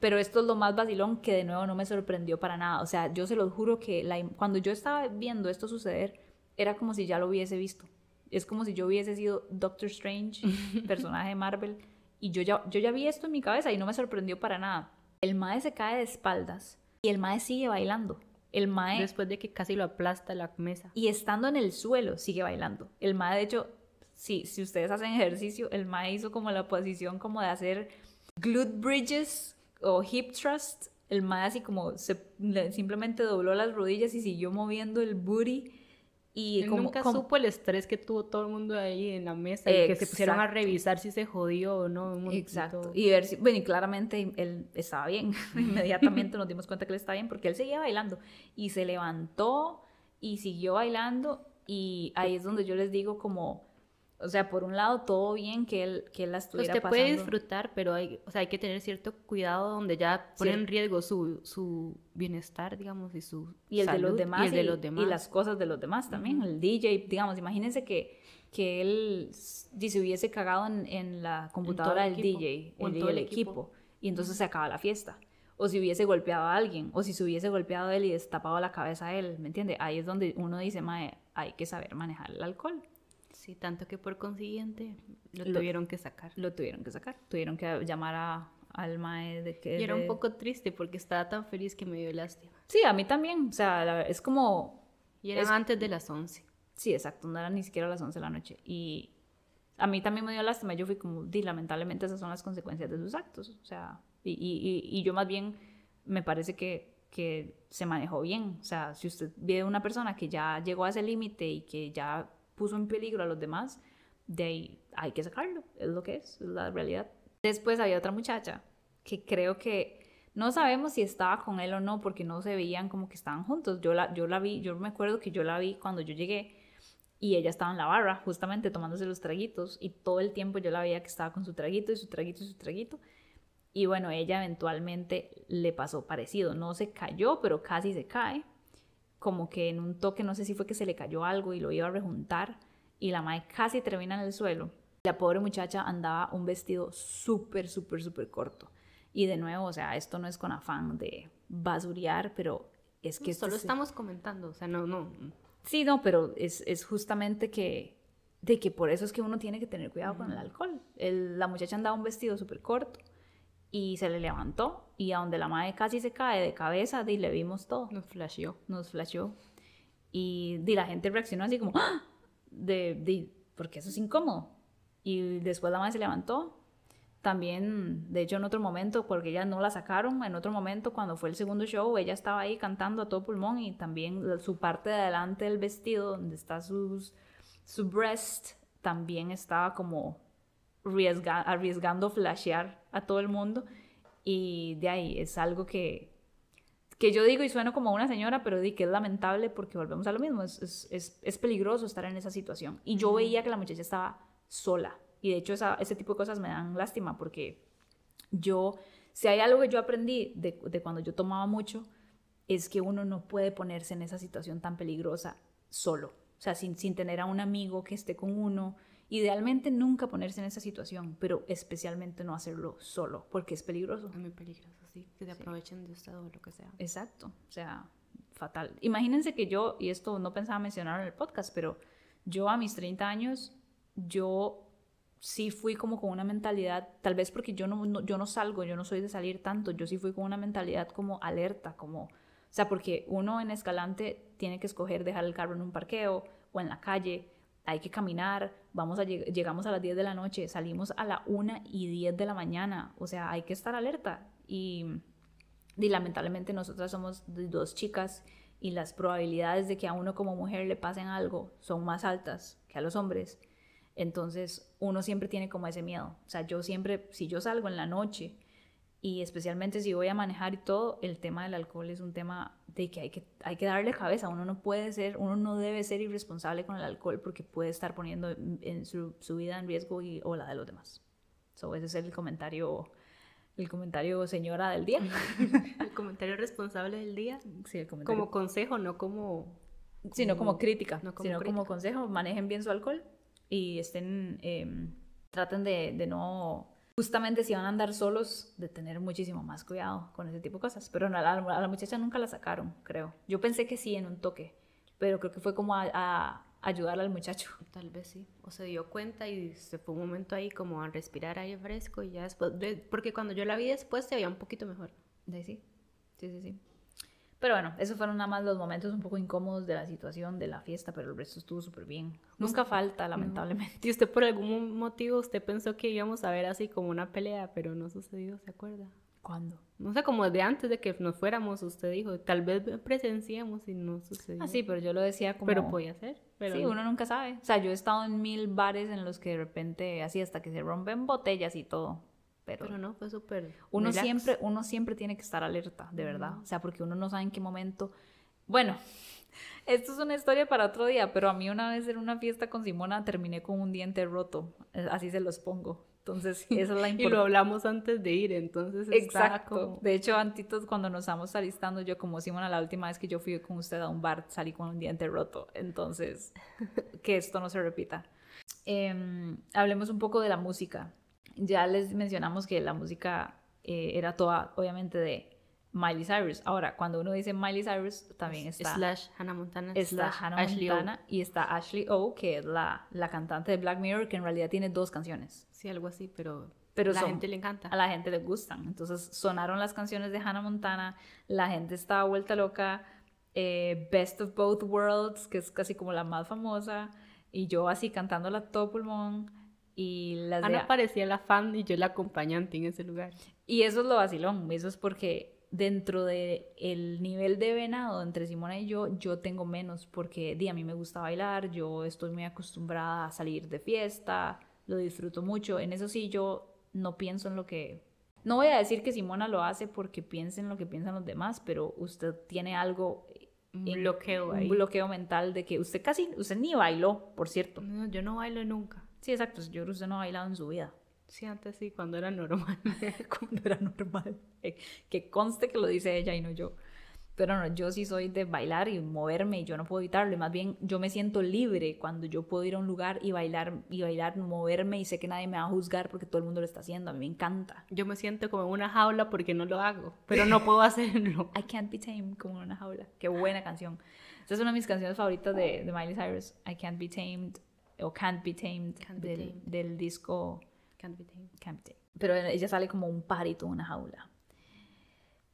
Pero esto es lo más vacilón que de nuevo no me sorprendió para nada. O sea, yo se los juro que la, cuando yo estaba viendo esto suceder, era como si ya lo hubiese visto. Es como si yo hubiese sido Doctor Strange, personaje de Marvel, y yo ya, yo ya vi esto en mi cabeza y no me sorprendió para nada. El Mae se cae de espaldas y el Mae sigue bailando. El Mae... Después de que casi lo aplasta la mesa. Y estando en el suelo, sigue bailando. El Mae, de hecho, sí, si ustedes hacen ejercicio, el Mae hizo como la posición como de hacer glute bridges o hip thrust. El Mae así como se, simplemente dobló las rodillas y siguió moviendo el booty y como, nunca supo el estrés que tuvo todo el mundo ahí en la mesa y que se pusieron a revisar si se jodió o no. Exacto. Y ver si, bueno, y claramente él estaba bien. Inmediatamente nos dimos cuenta que él estaba bien porque él seguía bailando y se levantó y siguió bailando y ahí es donde yo les digo como o sea, por un lado, todo bien que él, que él la estuviera Usted puede disfrutar, pero hay, o sea, hay que tener cierto cuidado donde ya pone en riesgo su, su, bienestar, digamos, y su y el de los demás y, el de los demás. y las cosas de los demás también. El DJ, digamos, imagínense que, que él se hubiese cagado en, en la computadora del DJ, el, el, equipo, y entonces se acaba la fiesta. O si hubiese golpeado a alguien, o si se hubiese golpeado a él y destapado la cabeza a él, ¿me entiende? Ahí es donde uno dice, mae, hay que saber manejar el alcohol. Sí, tanto que por consiguiente lo, tuvieron que sacar. Lo tuvieron que sacar. Tuvieron que llamar a, al mae de que... Y era un poco triste porque estaba tan feliz que me dio lástima. Sí, a mí también. O sea, es como... Y era antes de las 11. Sí, exacto. No era ni siquiera las 11 de la noche. Y a mí también me dio lástima. Yo fui como, di, lamentablemente esas son las consecuencias de sus actos. O sea, y, y, y yo más bien me parece que, que se manejó bien. O sea, si usted ve una persona que ya llegó a ese límite y que ya puso en peligro a los demás, de ahí hay que sacarlo, es lo que es, es la realidad. Después había otra muchacha que creo que no sabemos si estaba con él o no porque no se veían como que estaban juntos. Yo la, yo la vi, yo me acuerdo que yo la vi cuando yo llegué y ella estaba en la barra justamente tomándose los traguitos y todo el tiempo yo la veía que estaba con su traguito y su traguito y su traguito. Y bueno, ella eventualmente le pasó parecido, no se cayó, pero casi se cae como que en un toque, no sé si fue que se le cayó algo y lo iba a rejuntar y la madre casi termina en el suelo. La pobre muchacha andaba un vestido súper, súper, súper corto. Y de nuevo, o sea, esto no es con afán de basurear, pero es que... Solo estamos comentando, o sea, no, no. Sí, no, pero es, es, justamente que, de que por eso es que uno tiene que tener cuidado con el alcohol. la muchacha andaba un vestido súper corto y se le levantó y a donde la madre casi se cae de cabeza, y le vimos todo. Nos flasheó. Nos flasheó. Y di, la gente reaccionó así como, ¡Ah! de, porque eso es incómodo. Y después la madre se levantó. También, de hecho, en otro momento, porque ella no la sacaron, en otro momento, cuando fue el segundo show, ella estaba ahí cantando a todo pulmón y también su parte de adelante del vestido, donde está sus, su breast, también estaba como arriesgando flashear a todo el mundo. Y de ahí es algo que, que yo digo y sueno como una señora, pero di que es lamentable porque volvemos a lo mismo, es, es, es, peligroso estar en esa situación. Y yo veía que la muchacha estaba sola. Y de hecho esa, ese tipo de cosas me dan lástima porque yo, si hay algo que yo aprendí de, de cuando yo tomaba mucho, es que uno no puede ponerse en esa situación tan peligrosa solo, o sea, sin, sin tener a un amigo que esté con uno, Idealmente nunca ponerse en esa situación, pero especialmente no hacerlo solo, porque es peligroso. Es muy peligroso, sí, que se aprovechen de usted o lo que sea. Exacto, o sea, fatal. Imagínense que yo, y esto no pensaba mencionar en el podcast, pero yo a mis 30 años, yo sí fui como con una mentalidad, tal vez porque yo no, yo no salgo, yo no soy de salir tanto, yo sí fui con una mentalidad como alerta, como, o sea, porque uno en Escalante tiene que escoger dejar el carro en un parqueo o en la calle hay que caminar, vamos a llegamos a las 10 de la noche, salimos a la 1 y 10 de la mañana, o sea, hay que estar alerta. Y, y lamentablemente nosotras somos dos chicas y las probabilidades de que a uno como mujer le pasen algo son más altas que a los hombres. Entonces uno siempre tiene como ese miedo. O sea, yo siempre, si yo salgo en la noche y especialmente si voy a manejar y todo, el tema del alcohol es un tema de que hay que, hay que darle cabeza. Uno no puede ser, uno no debe ser irresponsable con el alcohol porque puede estar poniendo en su, su vida en riesgo y, o la de los demás. So, ese es el comentario, el comentario señora del día. el comentario responsable del día. Sí, el comentario. Como consejo, no como... Sino como crítica, no como sino como consejo, manejen bien su alcohol y estén, em, traten de, de no justamente si van a andar solos, de tener muchísimo más cuidado con ese tipo de cosas. Pero a la, muchacha nunca la sacaron, creo. Yo pensé que sí en un toque, pero creo que fue como a, a ayudarle al muchacho. Tal vez sí. O se dio cuenta y se fue un momento ahí como a respirar aire fresco y ya después, porque cuando yo la vi después se veía un poquito mejor. Sí, sí, sí, sí. sí. Pero bueno, esos fueron nada más los momentos un poco incómodos de la situación, de la fiesta, pero el resto estuvo súper bien. Nunca falta, lamentablemente. Y usted por algún motivo, usted pensó que íbamos a ver así como una pelea, pero no sucedió, ¿se acuerda? ¿Cuándo? No sé, como de antes de que nos fuéramos, usted dijo, tal vez presenciemos y no sucedió. Ah, sí, pero yo lo decía como... Pero podía ser. Pero sí, uno nunca sabe. O sea, yo he estado en mil bares en los que de repente, así hasta que se rompen botellas y todo pero, no, fue súper... Uno siempre, uno siempre tiene que estar alerta, de verdad. O sea, porque uno no sabe en qué momento... Bueno, esto es una historia para otro día, pero a mí una vez en una fiesta con Simona terminé con un diente roto, eh, así se los pongo. Entonces, esa es la y lo hablamos antes de ir, entonces. Exacto. De hecho, antitos, cuando nos estamos alistando, yo como Simona, la última vez que yo fui con usted a un bar, salí con un diente roto. Entonces, que esto no se repita. Em, hablemos un poco de la música. Ya les mencionamos que la música eh, era toda, obviamente, de Miley Cyrus. Ahora, cuando uno dice Miley Cyrus, también está... Slash Hannah Montana. Está Hannah Montana y está Ashley O, que es la, la cantante de Black Mirror, que en realidad tiene dos canciones. Sí, algo así, pero pero a la gente le encanta. A la gente le gustan. Entonces sonaron las canciones de Hannah Montana, la gente estaba vuelta loca. Eh, Best of Both Worlds, que es casi como la más famosa, y yo así cantándola todo pulmón. Y las Ana parecía la fan y yo la acompañante en ese lugar. Y eso es lo vacilón, eso es porque dentro del el nivel de venado entre Simona y yo, yo tengo menos porque di, a mí me gusta bailar, yo estoy muy acostumbrada a salir de fiesta, lo disfruto mucho, en eso sí yo no pienso en lo que... No voy a decir que Simona lo hace porque piense en lo que piensan los demás, pero usted tiene algo un bloqueo ahí. Un bloqueo mental de que usted casi, usted ni bailó, por cierto. No, yo no bailo nunca. Sí, exacto. Yo creo que usted no ha bailado en su vida. Sí, antes sí, cuando era normal. cuando era normal. Eh, que conste que lo dice ella y no yo. Pero no, yo sí soy de bailar y moverme y yo no puedo evitarlo. Y más bien yo me siento libre cuando yo puedo ir a un lugar y bailar, y bailar, moverme y sé que nadie me va a juzgar porque todo el mundo lo está haciendo. A mí me encanta. Yo me siento como en una jaula porque no lo hago, pero no puedo hacerlo. I can't be tamed como en una jaula. Qué buena canción. Esa es una de mis canciones favoritas de, de Miley Cyrus. I can't be tamed o Can't Be Tamed, del, disco Can't Be Tamed. Can't Be Tamed. Pero ella sale como un parito, una jaula.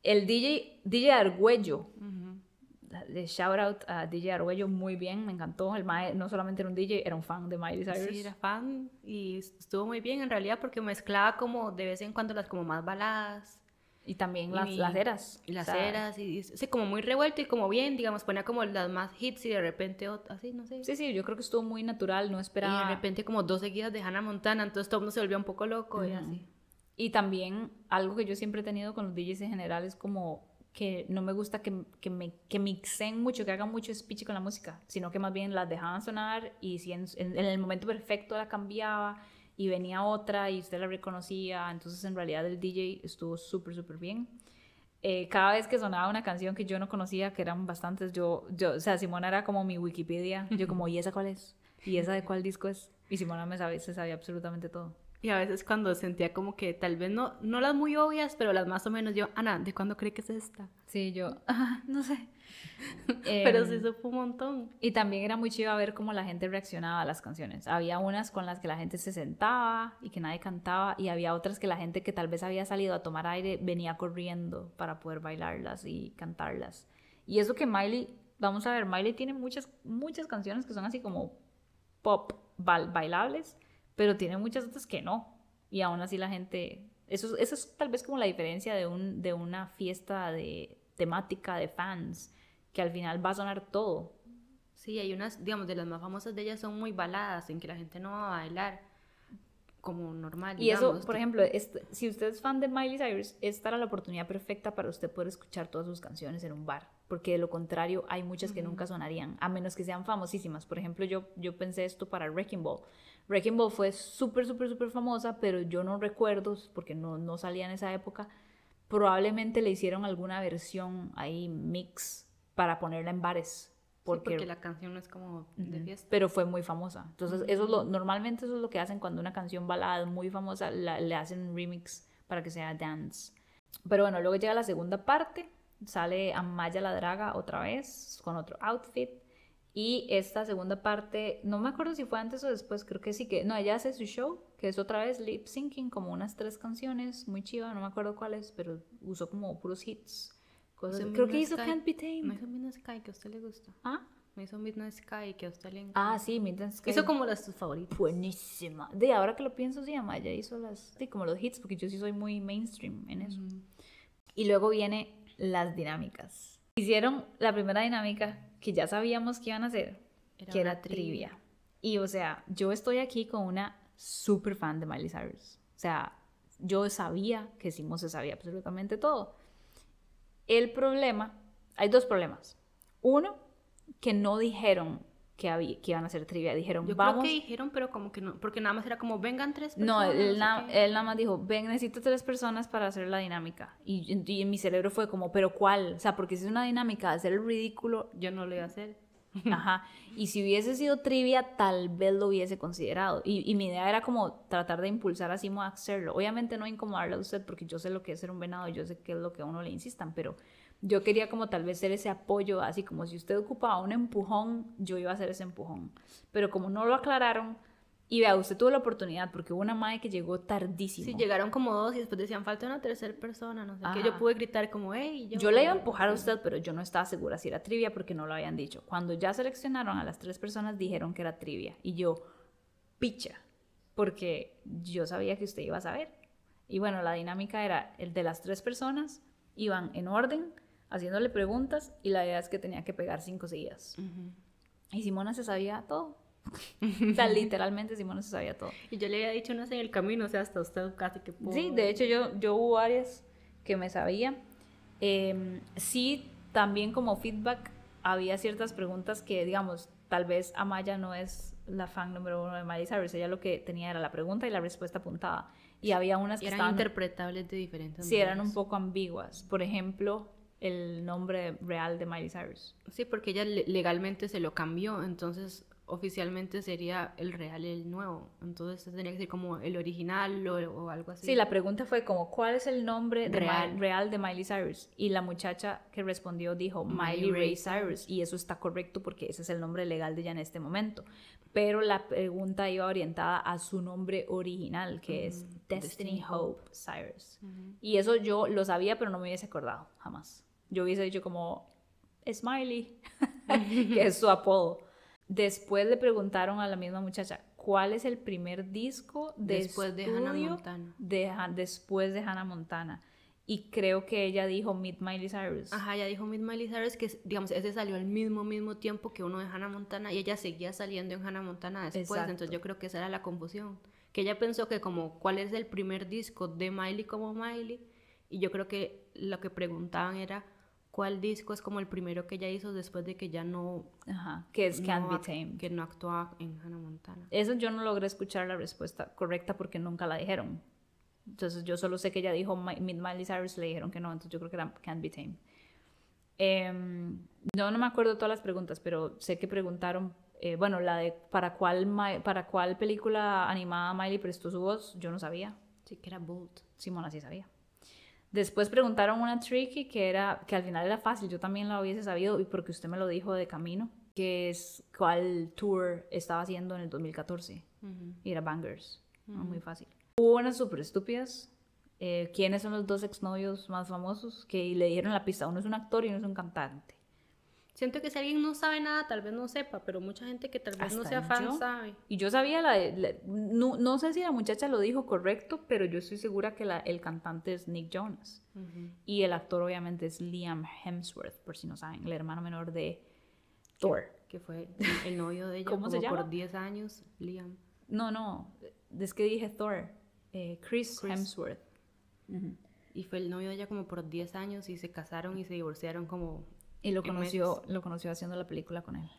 El DJ, DJ Argüello, de shout out a DJ Argüello, muy bien, me encantó. El mae no solamente era un DJ, era un fan de Miley Cyrus. Sí, era fan y estuvo muy bien en realidad porque mezclaba como de vez en cuando las como más baladas y también las, las eras. Y las eras, y sí, como muy revuelto y como bien, digamos, ponía como las más hits y de repente así, no sé. Sí, sí, yo creo que estuvo muy natural, no esperaba. Y de repente como dos seguidas de Hannah Montana, entonces todo el mundo se volvió un poco loco y así. Y también algo que yo siempre he tenido con los DJs en general es como que no me gusta que, que, me, que mixen mucho, que hagan mucho speech con la música, sino que más bien las dejaban sonar y si en, en el momento perfecto la cambiaba y venía otra y usted la reconocía, entonces en realidad el DJ estuvo súper, súper bien. Eh, cada vez que sonaba una canción que yo no conocía, que eran bastantes, yo, yo, o sea, Simona era como mi Wikipedia, yo como, ¿y esa cuál es? ¿Y esa de cuál disco es? Y Simona me sabía, se sabía absolutamente todo. Y a veces cuando sentía como que tal vez no, no las muy obvias, pero las más o menos yo, Ana, ¿de cuándo cree que es esta? Sí, yo, ah, no sé. pero sí em, supo un montón. Y también era muy chido ver cómo la gente reaccionaba a las canciones. Había unas con las que la gente se sentaba y que nadie cantaba, y había otras que la gente que tal vez había salido a tomar aire venía corriendo para poder bailarlas y cantarlas. Y eso que Miley, vamos a ver, Miley tiene muchas, muchas canciones que son así como pop bailables, pero tiene muchas otras que no. Y aún así la gente... Eso, eso es tal vez como la diferencia de, un, de una fiesta de temática de fans, que al final va a sonar todo. Sí, hay unas, digamos, de las más famosas de ellas son muy baladas, en que la gente no va a bailar como normal. Y eso, por ejemplo, si usted es fan de Miley Cyrus, esta era la oportunidad perfecta para usted poder escuchar todas sus canciones en un bar, porque de lo contrario hay muchas que nunca sonarían, a menos que sean famosísimas. Por ejemplo, yo, yo pensé esto para Wrecking Ball. Wrecking Ball fue súper, súper, súper famosa, pero yo no recuerdo, porque no, no salía en esa época, probablemente le hicieron alguna versión ahí mix para ponerla en bares porque, la canción no es como de fiesta. Pero fue muy famosa. Entonces, eso es lo, normalmente eso es lo que hacen cuando una canción balada es muy famosa, le hacen un remix para que sea dance. Pero bueno, luego llega la segunda parte, sale Amaya la Draga otra vez con otro outfit. Y esta segunda parte, no me acuerdo si fue antes o después, creo que sí que, no, ella hace su show, que es otra vez lip syncing, como unas tres canciones, muy chiva, no me acuerdo cuáles, pero usó como puros hits. Creo que hizo Can't Be Tame. Me hizo Midnight Sky, que a usted le gusta. ¿Ah? Me hizo Midnight Sky, que a usted le encanta. Ah, sí, Midnight Sky. Hizo como las tus favoritas. Buenísima. De ahora que lo pienso, sí, Amaya hizo las, sí, como los hits, porque yo sí soy muy mainstream en eso. Y luego viene las dinámicas. Hicieron la primera dinámica que ya sabíamos que iban a hacer, que era trivia. trivia. Y o sea, yo estoy aquí con una super fan de Miley Cyrus. O sea, yo sabía que Simón se sabía absolutamente todo. El problema, hay dos problemas. Uno, que no dijeron que, había, que iban a hacer trivia. Dijeron, Yo vamos. Creo que dijeron, pero como que no, porque nada más era como, vengan tres personas. No, él, nada más dijo, ven, necesito tres personas para hacer la dinámica. Y, en mi cerebro fue como, ¿pero cuál? O sea, porque si es una dinámica de hacer el ridículo, yo no lo iba a hacer. Ajá. Y si hubiese sido trivia, tal vez lo hubiese considerado. Y, mi idea era como tratar de impulsar a Simo a hacerlo. Obviamente no incomodarle a usted porque yo sé lo que es ser un venado, yo sé qué es lo que a uno le insistan, pero yo quería como tal vez ser ese apoyo, así como si usted ocupaba un empujón, yo iba a hacer ese empujón. Pero como no lo aclararon, y vea, usted tuvo la oportunidad porque hubo una madre que llegó tardísimo. Sí, llegaron como dos y después decían falta una tercera persona, no sé qué. Yo pude gritar como, hey, yo. Yo le iba a empujar a usted, pero yo no estaba segura si era trivia porque no lo habían dicho. Cuando ya seleccionaron a las tres personas, dijeron que era trivia. Y yo, picha, porque yo sabía que usted iba a saber. Y bueno, la dinámica era el de las tres personas, iban en orden, haciéndole preguntas, y la idea es que tenía que pegar cinco seguidas. Y Simona se sabía todo o sea, literalmente Simón se sabía todo. Y yo le había dicho unas en el camino, o sea, hasta usted casi que pudo. Sí, de hecho yo, yo hubo varias que me sabía. Em, sí, también como feedback había ciertas preguntas que, digamos, tal vez Amaya no es la fan número uno de Miley Cyrus, ella lo que tenía era la pregunta y la respuesta apuntada. Y había unas que eran estaban, interpretables de diferentes Sí, eran un poco ambiguas. Por ejemplo, el nombre real de Miley Cyrus. Sí, porque ella legalmente se lo cambió, entonces oficialmente sería el real el nuevo. Entonces tenía que ser como el original o, algo así. Sí, la pregunta fue como, ¿cuál es el nombre real. real de Miley Cyrus? Y la muchacha que respondió dijo Miley, Ray Cyrus. Y eso está correcto porque ese es el nombre legal de ella en este momento. Pero la pregunta iba orientada a su nombre original, que es Destiny, Hope Cyrus. Y eso yo lo sabía, pero no me hubiese acordado, jamás. Yo hubiese dicho como, Smiley, que es su apodo. Después le preguntaron a la misma muchacha, ¿cuál es el primer disco después de Hannah Montana? después de Hannah Montana. Y creo que ella dijo Meet Miley Cyrus. Ajá, ella dijo Meet Miley Cyrus, que digamos, ese salió al mismo, mismo tiempo que uno de Hannah Montana y ella seguía saliendo en Hannah Montana después. Entonces yo creo que esa era la confusión. Que ella pensó que como, ¿cuál es el primer disco de Miley como Miley? Y yo creo que lo que preguntaban era, cuál disco es como el primero que ella hizo después de que ya no... Ajá, que es Can't Be Tamed. Que no actuaba en Hannah Montana. Eso yo no logré escuchar la respuesta correcta porque nunca la dijeron. Entonces yo solo sé que ella dijo Mid Miley Cyrus, le dijeron que no, entonces yo creo que era Can't Be Tamed. Em, no, no me acuerdo todas las preguntas, pero sé que preguntaron, eh, bueno, la de para cuál, para cuál película animada Miley prestó su voz, yo no sabía. Sí, que era Bolt. Simona sí sabía. Después preguntaron una tricky que era que al final era fácil, yo también lo hubiese sabido y porque usted me lo dijo de camino, que es cuál tour estaba haciendo en el 2014 y era Bangers, muy fácil. Hubo unas súper estúpidas. Eh, ¿Quiénes son los dos exnovios más famosos? Que le dieron la pista. Uno es un actor y uno es un cantante. Siento que si alguien no sabe nada, tal vez no sepa, pero mucha gente que tal vez no sea fan yo. sabe. Y yo sabía, la, no, no sé si la muchacha lo dijo correcto, pero yo estoy segura que la- el cantante es Nick Jonas. Y el actor obviamente es Liam Hemsworth, por si no saben, el hermano menor de Thor. Que fue el novio de ella ¿Cómo como se llama? por 10 años, Liam. No, no, es que dije Thor. eh, Chris, Chris. Hemsworth. Y fue el novio de ella como por 10 años y se casaron y se divorciaron como... Y lo conoció, lo conoció haciendo la película con él.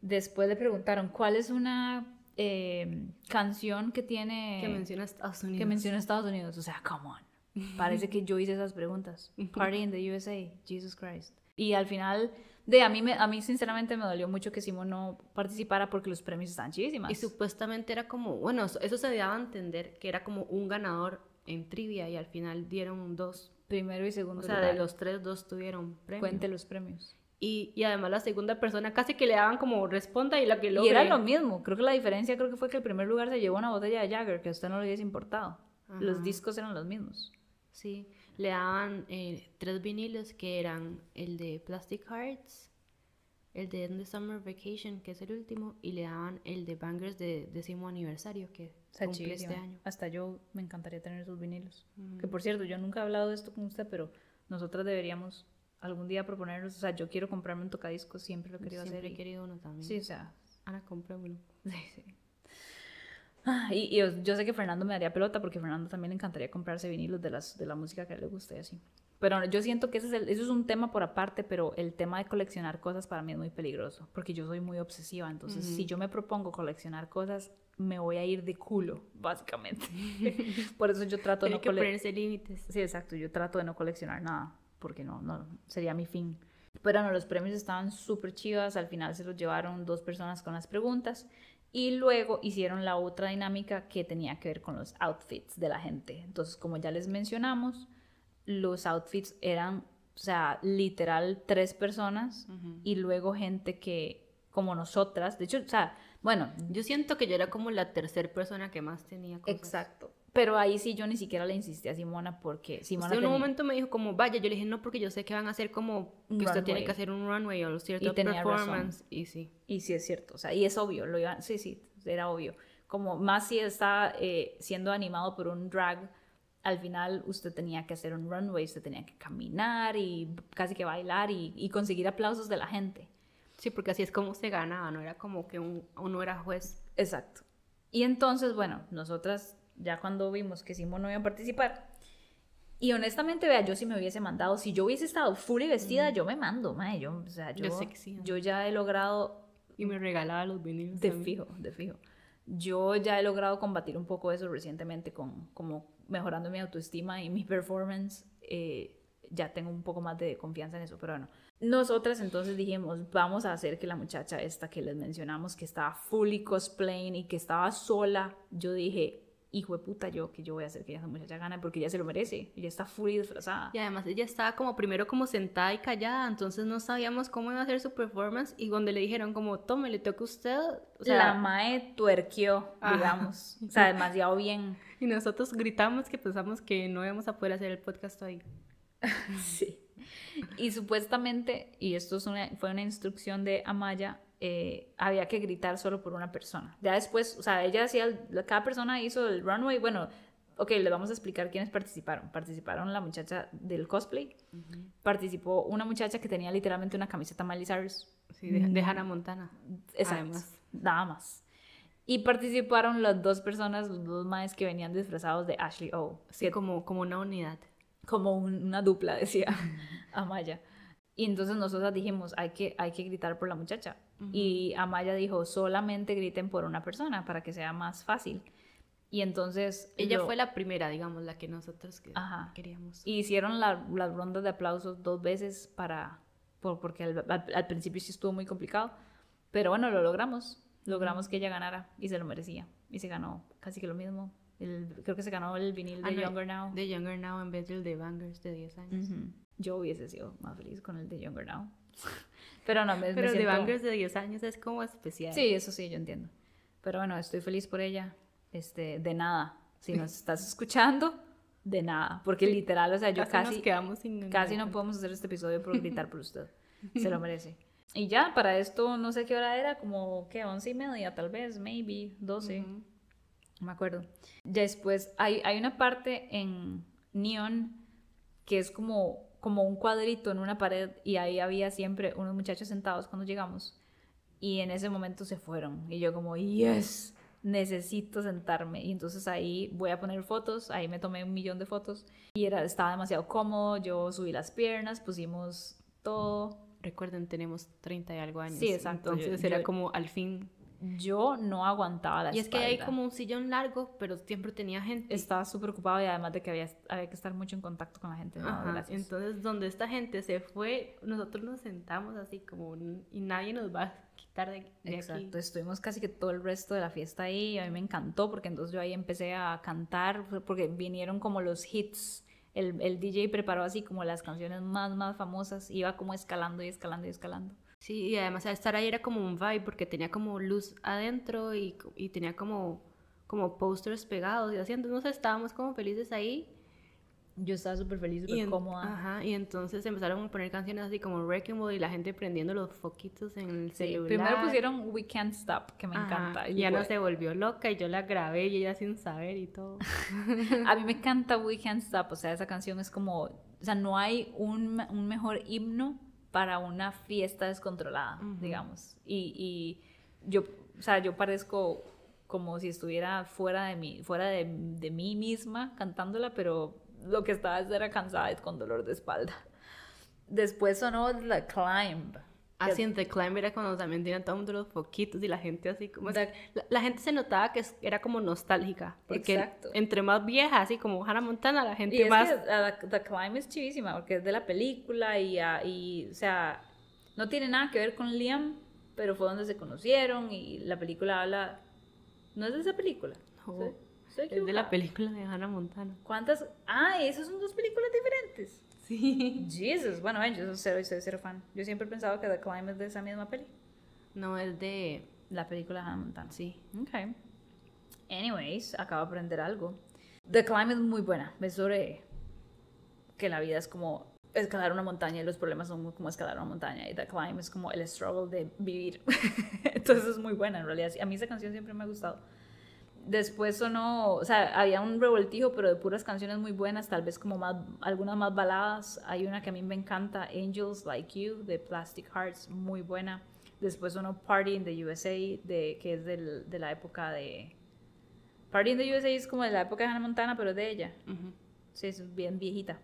Después le preguntaron, ¿cuál es una eh, canción que tiene... Que menciona Estados Unidos. que menciona Estados Unidos. O sea, come on. Parece que yo hice esas preguntas. Party in the USA, Jesus Christ. Y al final, de a mí, me, a mí sinceramente me dolió mucho que Simón no participara porque los premios estaban chivísimas. Y supuestamente era como, bueno, eso, eso se daba a entender que era como un ganador en trivia y al final dieron dos. Primero y segundo O sea, lugar. de los tres, dos tuvieron premio. Cuente los premios. Y, y además la segunda persona casi que le daban como responda y la que Y logre. era lo mismo. Creo que la diferencia creo que fue que el primer lugar se llevó una botella de Jagger que a usted no le hubiese importado. Los discos eran los mismos. Sí, le daban eh, tres vinilos que eran el de Plastic Hearts, el de End the Summer Vacation, que es el último, y le daban el de Bangers de décimo aniversario, que sea, cumple este chivísima. año. Hasta yo me encantaría tener esos vinilos. Que por cierto, yo nunca he hablado de esto con usted, pero nosotras deberíamos algún día proponernos. O sea, yo quiero comprarme un tocadiscos, siempre lo he querido Siempre hacer. he y- querido uno también. Sí, o sea. Ana, compré uno. Sí, sí. Ah, Y, y yo- sé que Fernando me daría pelota porque a Fernando también le encantaría comprarse vinilos de, las, de la música que a él le guste y así. Pero yo siento que ese es el- eso es un tema por aparte, pero el tema de coleccionar cosas para mí es muy peligroso porque yo soy muy obsesiva. Entonces, si yo me propongo coleccionar cosas, me voy a ir de culo, básicamente. por eso yo trato de no que cole- ponerse límites. Sí, exacto. Yo trato de no coleccionar nada, porque no, no sería mi fin. Pero no, los premios estaban súper chivas. Al final se los llevaron dos personas con las preguntas. Y luego hicieron la otra dinámica que tenía que ver con los outfits de la gente. Entonces, como ya les mencionamos, los outfits eran, o sea, literal tres personas y luego gente que, como nosotras, de hecho, o sea, bueno, Yo siento que yo era como la tercera persona que más tenía cosas. exacto. Pero ahí sí yo ni siquiera le insistí a Simona porque Simona Usted en un tenía- momento me dijo como, vaya, yo le dije, no, porque yo sé que van a hacer como, que Un usted tiene runway. que hacer un runway o cierto tenía razón. performance. Y sí. Y sí es cierto, o sea, y es obvio, lo iban, sí, sí, era obvio. Como más si está eh, siendo animado por un drag, al final usted tenía que hacer un runway, usted tenía que caminar y casi que bailar y, y conseguir aplausos de la gente. Sí, porque así es como se ganaba, no era como que un- uno era juez. Exacto. Y entonces, bueno, nosotras ya cuando vimos que Simón no iba a participar, y honestamente, vea, yo si me hubiese mandado, si yo hubiese estado fully vestida, yo me mando, mae, yo, o sea, yo, ya he logrado Y me regalaba los vinilos. De fijo, de fijo. Yo ya he logrado combatir un poco eso recientemente con como mejorando mi autoestima y mi performance. eh, ya tengo un poco más de confianza en eso, pero bueno. Nosotras entonces dijimos, vamos a hacer que la muchacha esta que les mencionamos, que estaba fully cosplaying y que estaba sola, yo dije, hijo de puta yo, que yo voy a hacer que esa muchacha gane porque ella se lo merece, ella está fully disfrazada. Y además ella estaba como primero como sentada y callada, entonces no sabíamos cómo iba a hacer su performance y cuando le dijeron como, tome, le toca a usted, o sea, la mae tuerqueó, Ajá. digamos, o sea, demasiado bien. y nosotros gritamos que pensamos que no íbamos a poder hacer el podcast hoy. Sí. Y supuestamente, y esto es una- fue una instrucción de Amaya, eh, había que gritar solo por una persona. Ya después, o sea, ella hacía, el- cada persona hizo el runway. Bueno, ok, les vamos a explicar quiénes participaron. Participaron la muchacha del cosplay, participó una muchacha que tenía literalmente una camiseta Miley Cyrus. Sí, de, de Hannah Montana. Exacto. Además. Nada más. Y participaron las dos personas, los dos maes que venían disfrazados de Ashley O. Sí, como, como una unidad. como un- una dupla, decía Amaya. Y entonces nosotras dijimos, hay que, hay que gritar por la muchacha. Y Amaya dijo, solamente griten por una persona para que sea más fácil. Y entonces... Ella fue la primera, digamos, la que nosotros que- Ajá. queríamos. Hicieron la- las rondas de aplausos dos veces para... por- porque al, al- al principio sí estuvo muy complicado. Pero bueno, lo logramos. Logramos que ella ganara y se lo merecía. Y se ganó casi que lo mismo. El- creo que se ganó el vinil de Ah, no, Younger Now. De Younger Now en vez del de Bangers de 10 años. Ujú. Yo hubiese sido más feliz con el de Younger Now. Pero no, me, me Pero de siento- Bangers de 10 años es como especial. Sí, eso sí, yo entiendo. Pero bueno, estoy feliz por ella. Este, de nada. Si nos estás escuchando, de nada. Porque literal, o sea, yo casi, casi, nos quedamos sin casi no podemos hacer este episodio por gritar por usted. se lo merece. Y ya, para esto no sé qué hora era, como que once y media, tal vez, maybe, doce. No me acuerdo. Después hay, hay una parte en Neon que es como, como un cuadrito en una pared y ahí había siempre unos muchachos sentados cuando llegamos. Y en ese momento se fueron. Y yo como, yes, necesito sentarme. Y entonces ahí voy a poner fotos, ahí me tomé un millón de fotos. Y era, estaba demasiado cómodo, yo subí las piernas, pusimos todo. Recuerden, tenemos 30 y algo años. Sí, exacto. Entonces era como al fin yo no aguantaba la Y es que hay como un sillón largo, pero siempre tenía gente. Estaba súper ocupado y además de que había, había, que estar mucho en contacto con la gente. entonces, donde esta gente se fue, nosotros nos sentamos así como y nadie nos va a quitar de, de Exacto, estuvimos casi que todo el resto de la fiesta ahí. A mí me encantó porque entonces yo ahí empecé a cantar porque vinieron como los hits el, el DJ preparó así como las canciones más, más famosas, iba como escalando y escalando y escalando. Sí, y además estar ahí era como un vibe porque tenía como luz adentro y, y tenía como, como posters pegados y así, entonces estábamos como felices ahí yo estaba súper feliz, súper cómoda. Ajá, y entonces empezaron a poner canciones así como Wrecking Ball y la gente prendiendo los foquitos en el celular. Primero pusieron We Can't Stop, que me encanta. Y ya no se volvió loca y yo la grabé y ella sin saber y todo. a mí me encanta We Can't Stop, o sea, esa canción es como, o sea, no hay un, un mejor himno para una fiesta descontrolada, digamos. Y, y yo, o sea, yo parezco como si estuviera fuera de mí, fuera de, de mí misma cantándola, pero lo que estaba era cansada y con dolor de espalda. Después sonó The Climb. Así en The Climb era cuando también tenían todo los foquitos y la gente así como... la, gente se notaba que era como nostálgica. Porque Exacto. entre más vieja, así como Hannah Montana, la gente y más... Es que, The Climb es chivísima porque es de la película y, y, o sea, no tiene nada que ver con Liam, pero fue donde se conocieron y la película habla... ¿No es de esa película? No. Es de la película de Hannah Montana. ¿Cuántas? Ah, esas son dos películas diferentes. Sí. Jesus, bueno, yo soy cero, cero fan. Yo siempre he pensado que The Climb es de esa misma peli. No, es de la película de Hannah Montana. Sí. Ok. Anyways, acabo de aprender algo. The Climb es muy buena. Es sobre que la vida es como escalar una montaña y los problemas son como escalar una montaña. Y The Climb es como el struggle de vivir. Entonces es muy buena en realidad. A mí esa canción siempre me ha gustado después sonó, o sea, había un revoltijo, pero de puras canciones muy buenas, tal vez como más, algunas más baladas. Hay una que a mí me encanta, Angels Like You, de Plastic Hearts, muy buena. Después sonó Party in the USA, de, que es del, de la época de... Party in the USA es como de la época de Hannah Montana, pero de ella. Sí, es bien viejita.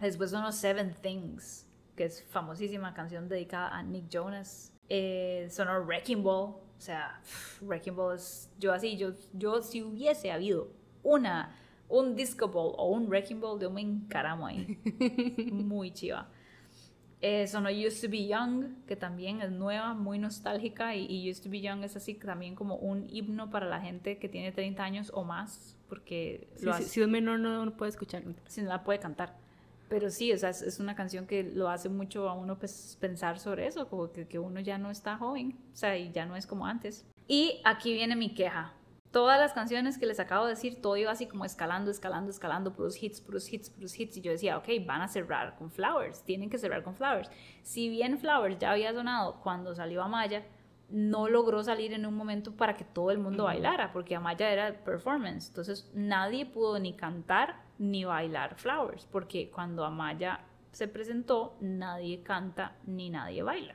Después sonó Seven Things, que es famosísima canción dedicada a Nick Jonas. Eh, sonó Wrecking Ball, o sea, Wrecking Ball es, yo así, yo, yo si hubiese habido una, un Disco Ball o un Wrecking Ball, yo me encaramo ahí. muy chiva. Eh, sonó Used to Be Young, que también es nueva, muy nostálgica, y, Used to Be Young es así también como un himno para la gente que tiene 30 años o más, porque si es menor no, no puede escuchar. Si no la puede cantar. Pero sí, o sea, es, una canción que lo hace mucho a uno pues, pensar sobre eso, como que, que, uno ya no está joven, o sea, y ya no es como antes. Y aquí viene mi queja. Todas las canciones que les acabo de decir, todo iba así como escalando, escalando, escalando, puros hits, puros hits, puros hits. Y yo decía, ok, van a cerrar con Flowers, tienen que cerrar con Flowers. Si bien Flowers ya había sonado cuando salió Amaya, no logró salir en un momento para que todo el mundo bailara, porque Amaya era performance. Entonces nadie pudo ni cantar ni bailar Flowers, porque cuando Amaya se presentó, nadie canta ni nadie baila.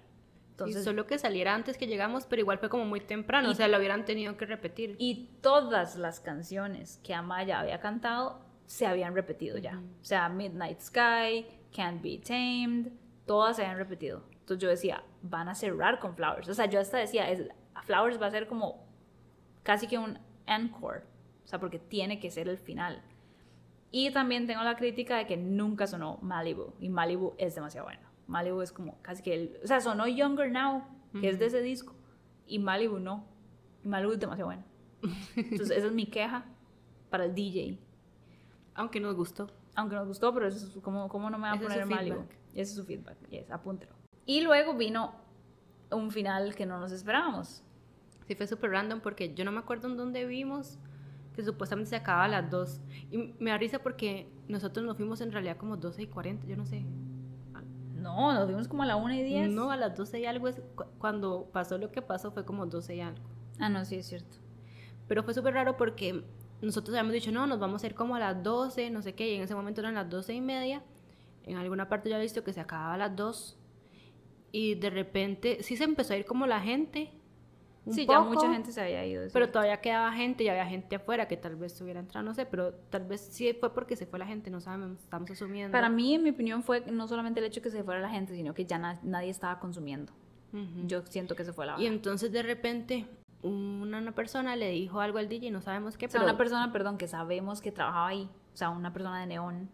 Entonces, solo que saliera antes que llegamos, pero igual fue como muy temprano, o sea, lo hubieran tenido que repetir. Y todas las canciones que Amaya había cantado se habían repetido ya. O sea, Midnight Sky, Can't Be Tamed, todas se habían repetido. Entonces yo decía, van a cerrar con Flowers. O sea, yo hasta decía, es, Flowers va a ser como casi que un encore. O sea, porque tiene que ser el final. Y también tengo la crítica de que nunca sonó Malibu. Y Malibu es demasiado bueno. Malibu es como casi que el... O sea, sonó Younger Now, que es de ese disco. Y Malibu no. Y Malibu es demasiado bueno. Entonces, esa es mi queja para el DJ. Aunque nos gustó. Aunque nos gustó, pero eso es, ¿cómo, ¿cómo no me va a poner Malibu? Ese es su feedback. Yes, apúntelo. Y luego vino un final que no nos esperábamos. Sí, fue súper random porque yo no me acuerdo en dónde vimos que supuestamente se acababa a las 2. Y me da risa porque nosotros nos fuimos en realidad como 12 y 40, yo no sé. No, nos fuimos como a la 1 y 10. No, a las 12 y algo es cuando pasó lo que pasó fue como 12 y algo. Ah, no, sí, es cierto. Pero fue súper raro porque nosotros habíamos dicho, no, nos vamos a ir como a las 12, no sé qué, y en ese momento eran las 12 y media. En alguna parte ya he visto que se acababa a las 2. Y de repente sí se empezó a ir como la gente. sí, ya mucha gente se había ido. Pero todavía quedaba gente, ya había gente afuera que tal vez estuviera entrando, no sé, pero tal vez sí fue porque se fue la gente, no sabemos, estamos asumiendo. Para mí, en mi opinión, fue no solamente el hecho de que se fuera la gente, sino que ya nadie estaba consumiendo. Yo siento que se fue la Y entonces de repente una, persona le dijo algo al DJ, no sabemos qué, o sea, una persona, perdón, que sabemos que trabajaba ahí, o sea, una persona de neón.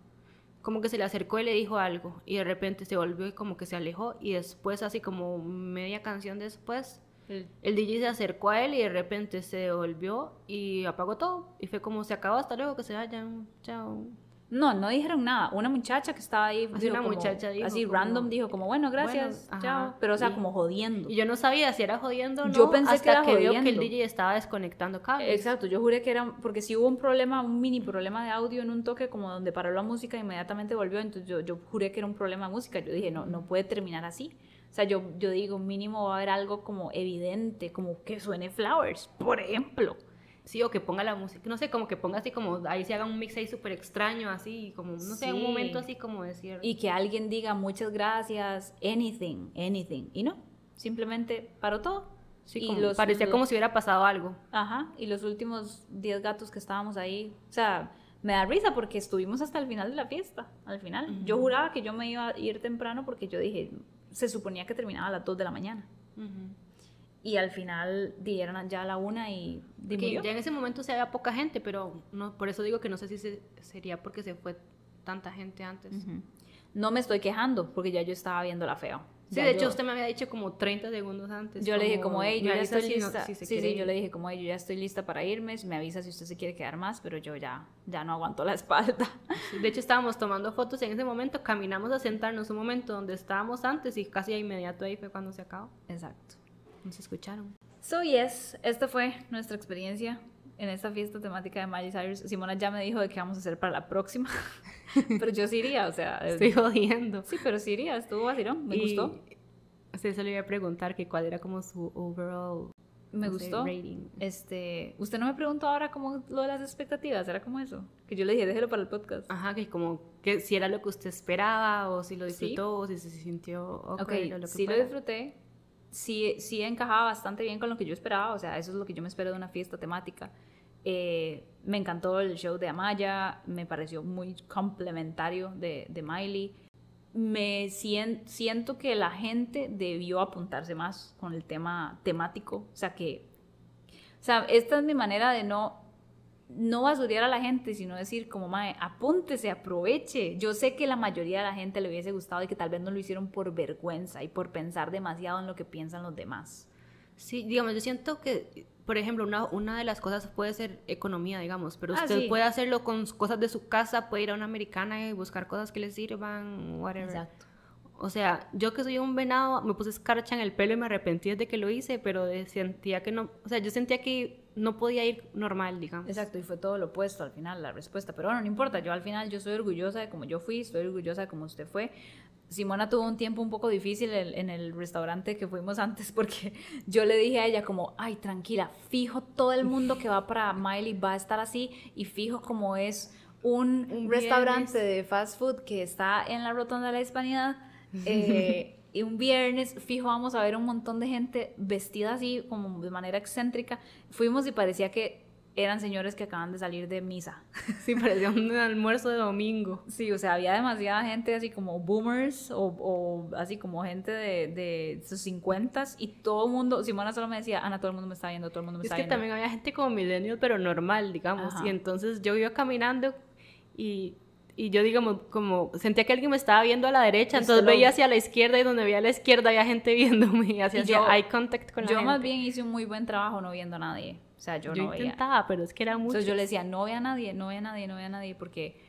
Como que se le acercó y le dijo algo, y de repente se volvió y como que se alejó, y después, así como media canción después, el, el DJ se acercó a él y de repente se devolvió y apagó todo, y fue como se acabó, hasta luego, que se vayan, chao. No, no dijeron nada. Una muchacha que estaba ahí. Así una muchacha Así random dijo como, bueno, gracias, chao. Pero o sea, como jodiendo. Y yo no sabía si era jodiendo o no. Yo pensé que era que jodiendo. que el DJ estaba desconectando cables. Exacto, yo juré que era, porque si hubo un problema, un mini problema de audio en un toque como donde paró la música inmediatamente volvió, entonces yo, yo juré que era un problema de música. Yo dije, no, no puede terminar así. O sea, yo, yo digo, mínimo va a haber algo como evidente, como que suene Flowers, por ejemplo. Sí, o que ponga la música, no sé, como que ponga así como, ahí se haga un mix ahí súper extraño, así, como, no sé, un momento así como decir. Y que alguien diga muchas gracias, anything, anything, y no, simplemente paró todo. Sí, y parecía como si hubiera pasado algo. Ajá, y los últimos 10 gatos que estábamos ahí, o sea, me da risa porque estuvimos hasta el final de la fiesta, al final. Yo juraba que yo me iba a ir temprano porque yo dije, se suponía que terminaba a las 2 de la mañana y al final dieron ya la una y que ya en ese momento se había poca gente, pero no, por eso digo que no sé si sería porque se fue tanta gente antes. No me estoy quejando porque ya yo estaba viendo la feo. Sí, de hecho usted me había dicho como 30 segundos antes. Yo le dije como, hey, yo ya estoy lista. sí, sí, yo le dije como, hey, yo ya estoy lista para irme, me avisa si usted se quiere quedar más, pero yo ya, ya no aguanto la espalda. de hecho estábamos tomando fotos en ese momento, caminamos a sentarnos un momento donde estábamos antes y casi de inmediato ahí fue cuando se acabó. Exacto nos escucharon. So, yes, esta fue nuestra experiencia en esta fiesta temática de Miley Cyrus. Simona ya me dijo de qué vamos a hacer para la próxima, pero yo sí iría, o sea... Estoy jodiendo. Sí, pero sí iría, estuvo vacilón, me gustó. Sí, se le iba a preguntar que cuál era como su overall me gustó. Este, usted no me preguntó ahora cómo lo de las expectativas, era como eso, que yo le dije, déjelo para el podcast. Ajá, que como que si era lo que usted esperaba o si lo disfrutó o si se sintió okay, lo que sí lo disfruté, sí, sí encajaba bastante bien con lo que yo esperaba, o sea, eso es lo que yo me espero de una fiesta temática. Eh, me encantó el show de Amaya, me pareció muy complementario de, de Miley. Me siento que la gente debió apuntarse más con el tema temático, o sea que, o sea, esta es mi manera de no no basurear a la gente, sino decir como, mae, apúntese, aproveche. Yo sé que la mayoría de la gente le hubiese gustado y que tal vez no lo hicieron por vergüenza y por pensar demasiado en lo que piensan los demás. Sí, digamos, yo siento que, por ejemplo, una, una de las cosas puede ser economía, digamos, pero ah, usted puede hacerlo con cosas de su casa, puede ir a una americana y buscar cosas que le sirvan, whatever. Exacto. O sea, yo que soy un venado, me puse escarcha en el pelo y me arrepentí desde que lo hice, pero sentía que no, o sea, yo sentía que no podía ir normal, digamos. Exacto, y fue todo lo opuesto al final, la respuesta. Pero bueno, no importa, yo al final yo soy orgullosa de cómo yo fui, estoy orgullosa de cómo usted fue. Simona tuvo un tiempo un poco difícil en, el restaurante que fuimos antes porque yo le dije a ella como, ay, tranquila, fijo todo el mundo que va para Miley va a estar así y fijo como es un, restaurante de fast food que está en la rotonda de la Hispanidad eh, y un viernes, fijo, vamos a ver un montón de gente vestida así, como de manera excéntrica. Fuimos y parecía que eran señores que acaban de salir de misa. Sí, parecía un almuerzo de domingo. Sí, o sea, había demasiada gente así como boomers o, así como gente de, de sus cincuentas y todo el mundo, Simona solo me decía, Ana, todo el mundo me está viendo, todo el mundo me está viendo. Es que también había gente como millennial, pero normal, digamos. Y entonces yo iba caminando y y yo digamos como sentía que alguien me estaba viendo a la derecha, entonces veía hacia la izquierda y donde veía a la izquierda había gente viéndome y hacía eye contact con la gente. Yo más bien hice un muy buen trabajo no viendo a nadie. O sea, yo, no intentaba, pero es que era mucho. Entonces yo le decía, no ve a nadie, no ve a nadie, no ve a nadie, porque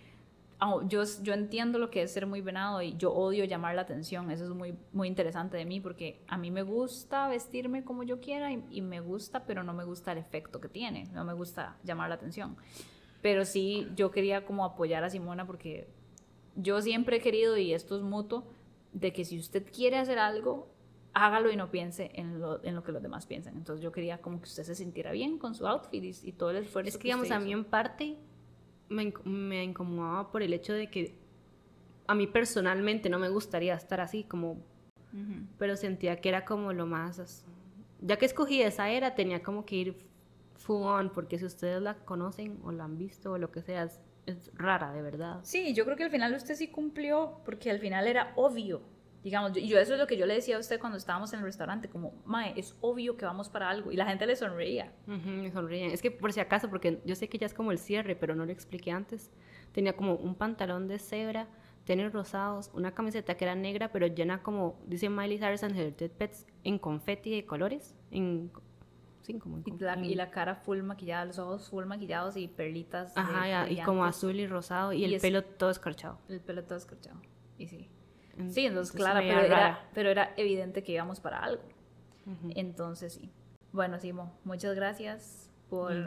yo, yo entiendo lo que es ser muy venado y yo odio llamar la atención. Eso es muy, muy interesante de mí porque a mí me gusta vestirme como yo quiera y, y me gusta, pero no me gusta el efecto que tiene. No me gusta llamar la atención. Pero sí, yo quería como apoyar a Simona porque yo siempre he querido, y esto es mutuo, de que si usted quiere hacer algo, hágalo y no piense en lo, en lo que los demás piensan. Entonces yo quería como que usted se sintiera bien con su outfit y, y todo el esfuerzo. Es que, digamos, a mí en parte me, me incomodaba por el hecho de que a mí personalmente no me gustaría estar así, como, pero sentía que era como lo más, ya que escogí esa era, tenía como que ir full on, porque si ustedes la conocen o la han visto o lo que sea, es, es rara, de verdad. Sí, yo creo que al final usted sí cumplió, porque al final era obvio. Digamos, yo, yo eso es lo que yo le decía a usted cuando estábamos en el restaurante, como, Mae, es obvio que vamos para algo. Y la gente le sonreía. Ujú, me sonríen. Es que por si acaso, porque yo sé que ya es como el cierre, pero no lo expliqué antes. Tenía como un pantalón de cebra, tenis rosados, una camiseta que era negra, pero llena como, dice Miley Cyrus and Pets, en confeti de colores. En, sí, como en Y la, en- y la cara full maquillada, los ojos full maquillados y perlitas. de Ajá, ya, y como azul y rosado, y, Y el es- pelo todo escarchado. El pelo todo escorchado. Y sí. Sí, entonces, veía pero era, rara. pero era evidente que íbamos para algo. Entonces, sí. Bueno, Simo, muchas gracias por Mm.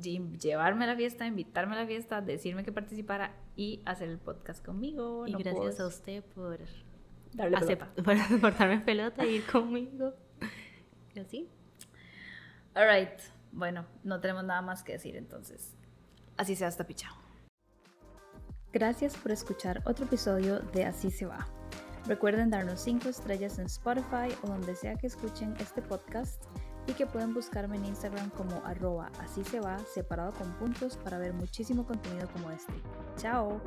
lle- llevarme a la fiesta, invitarme a la fiesta, decirme que participara y hacer el podcast conmigo. Y No gracias puedo a usted por, darle pelota. por, por darme pelota y ir conmigo. Y así. All right. Bueno, no tenemos nada más que decir entonces. Así sea hasta pichao. Gracias por escuchar otro episodio de Así se va. Recuerden darnos 5 estrellas en Spotify o donde sea que escuchen este podcast y que pueden buscarme en Instagram como arroba así se va separado con puntos para ver muchísimo contenido como este. Chao.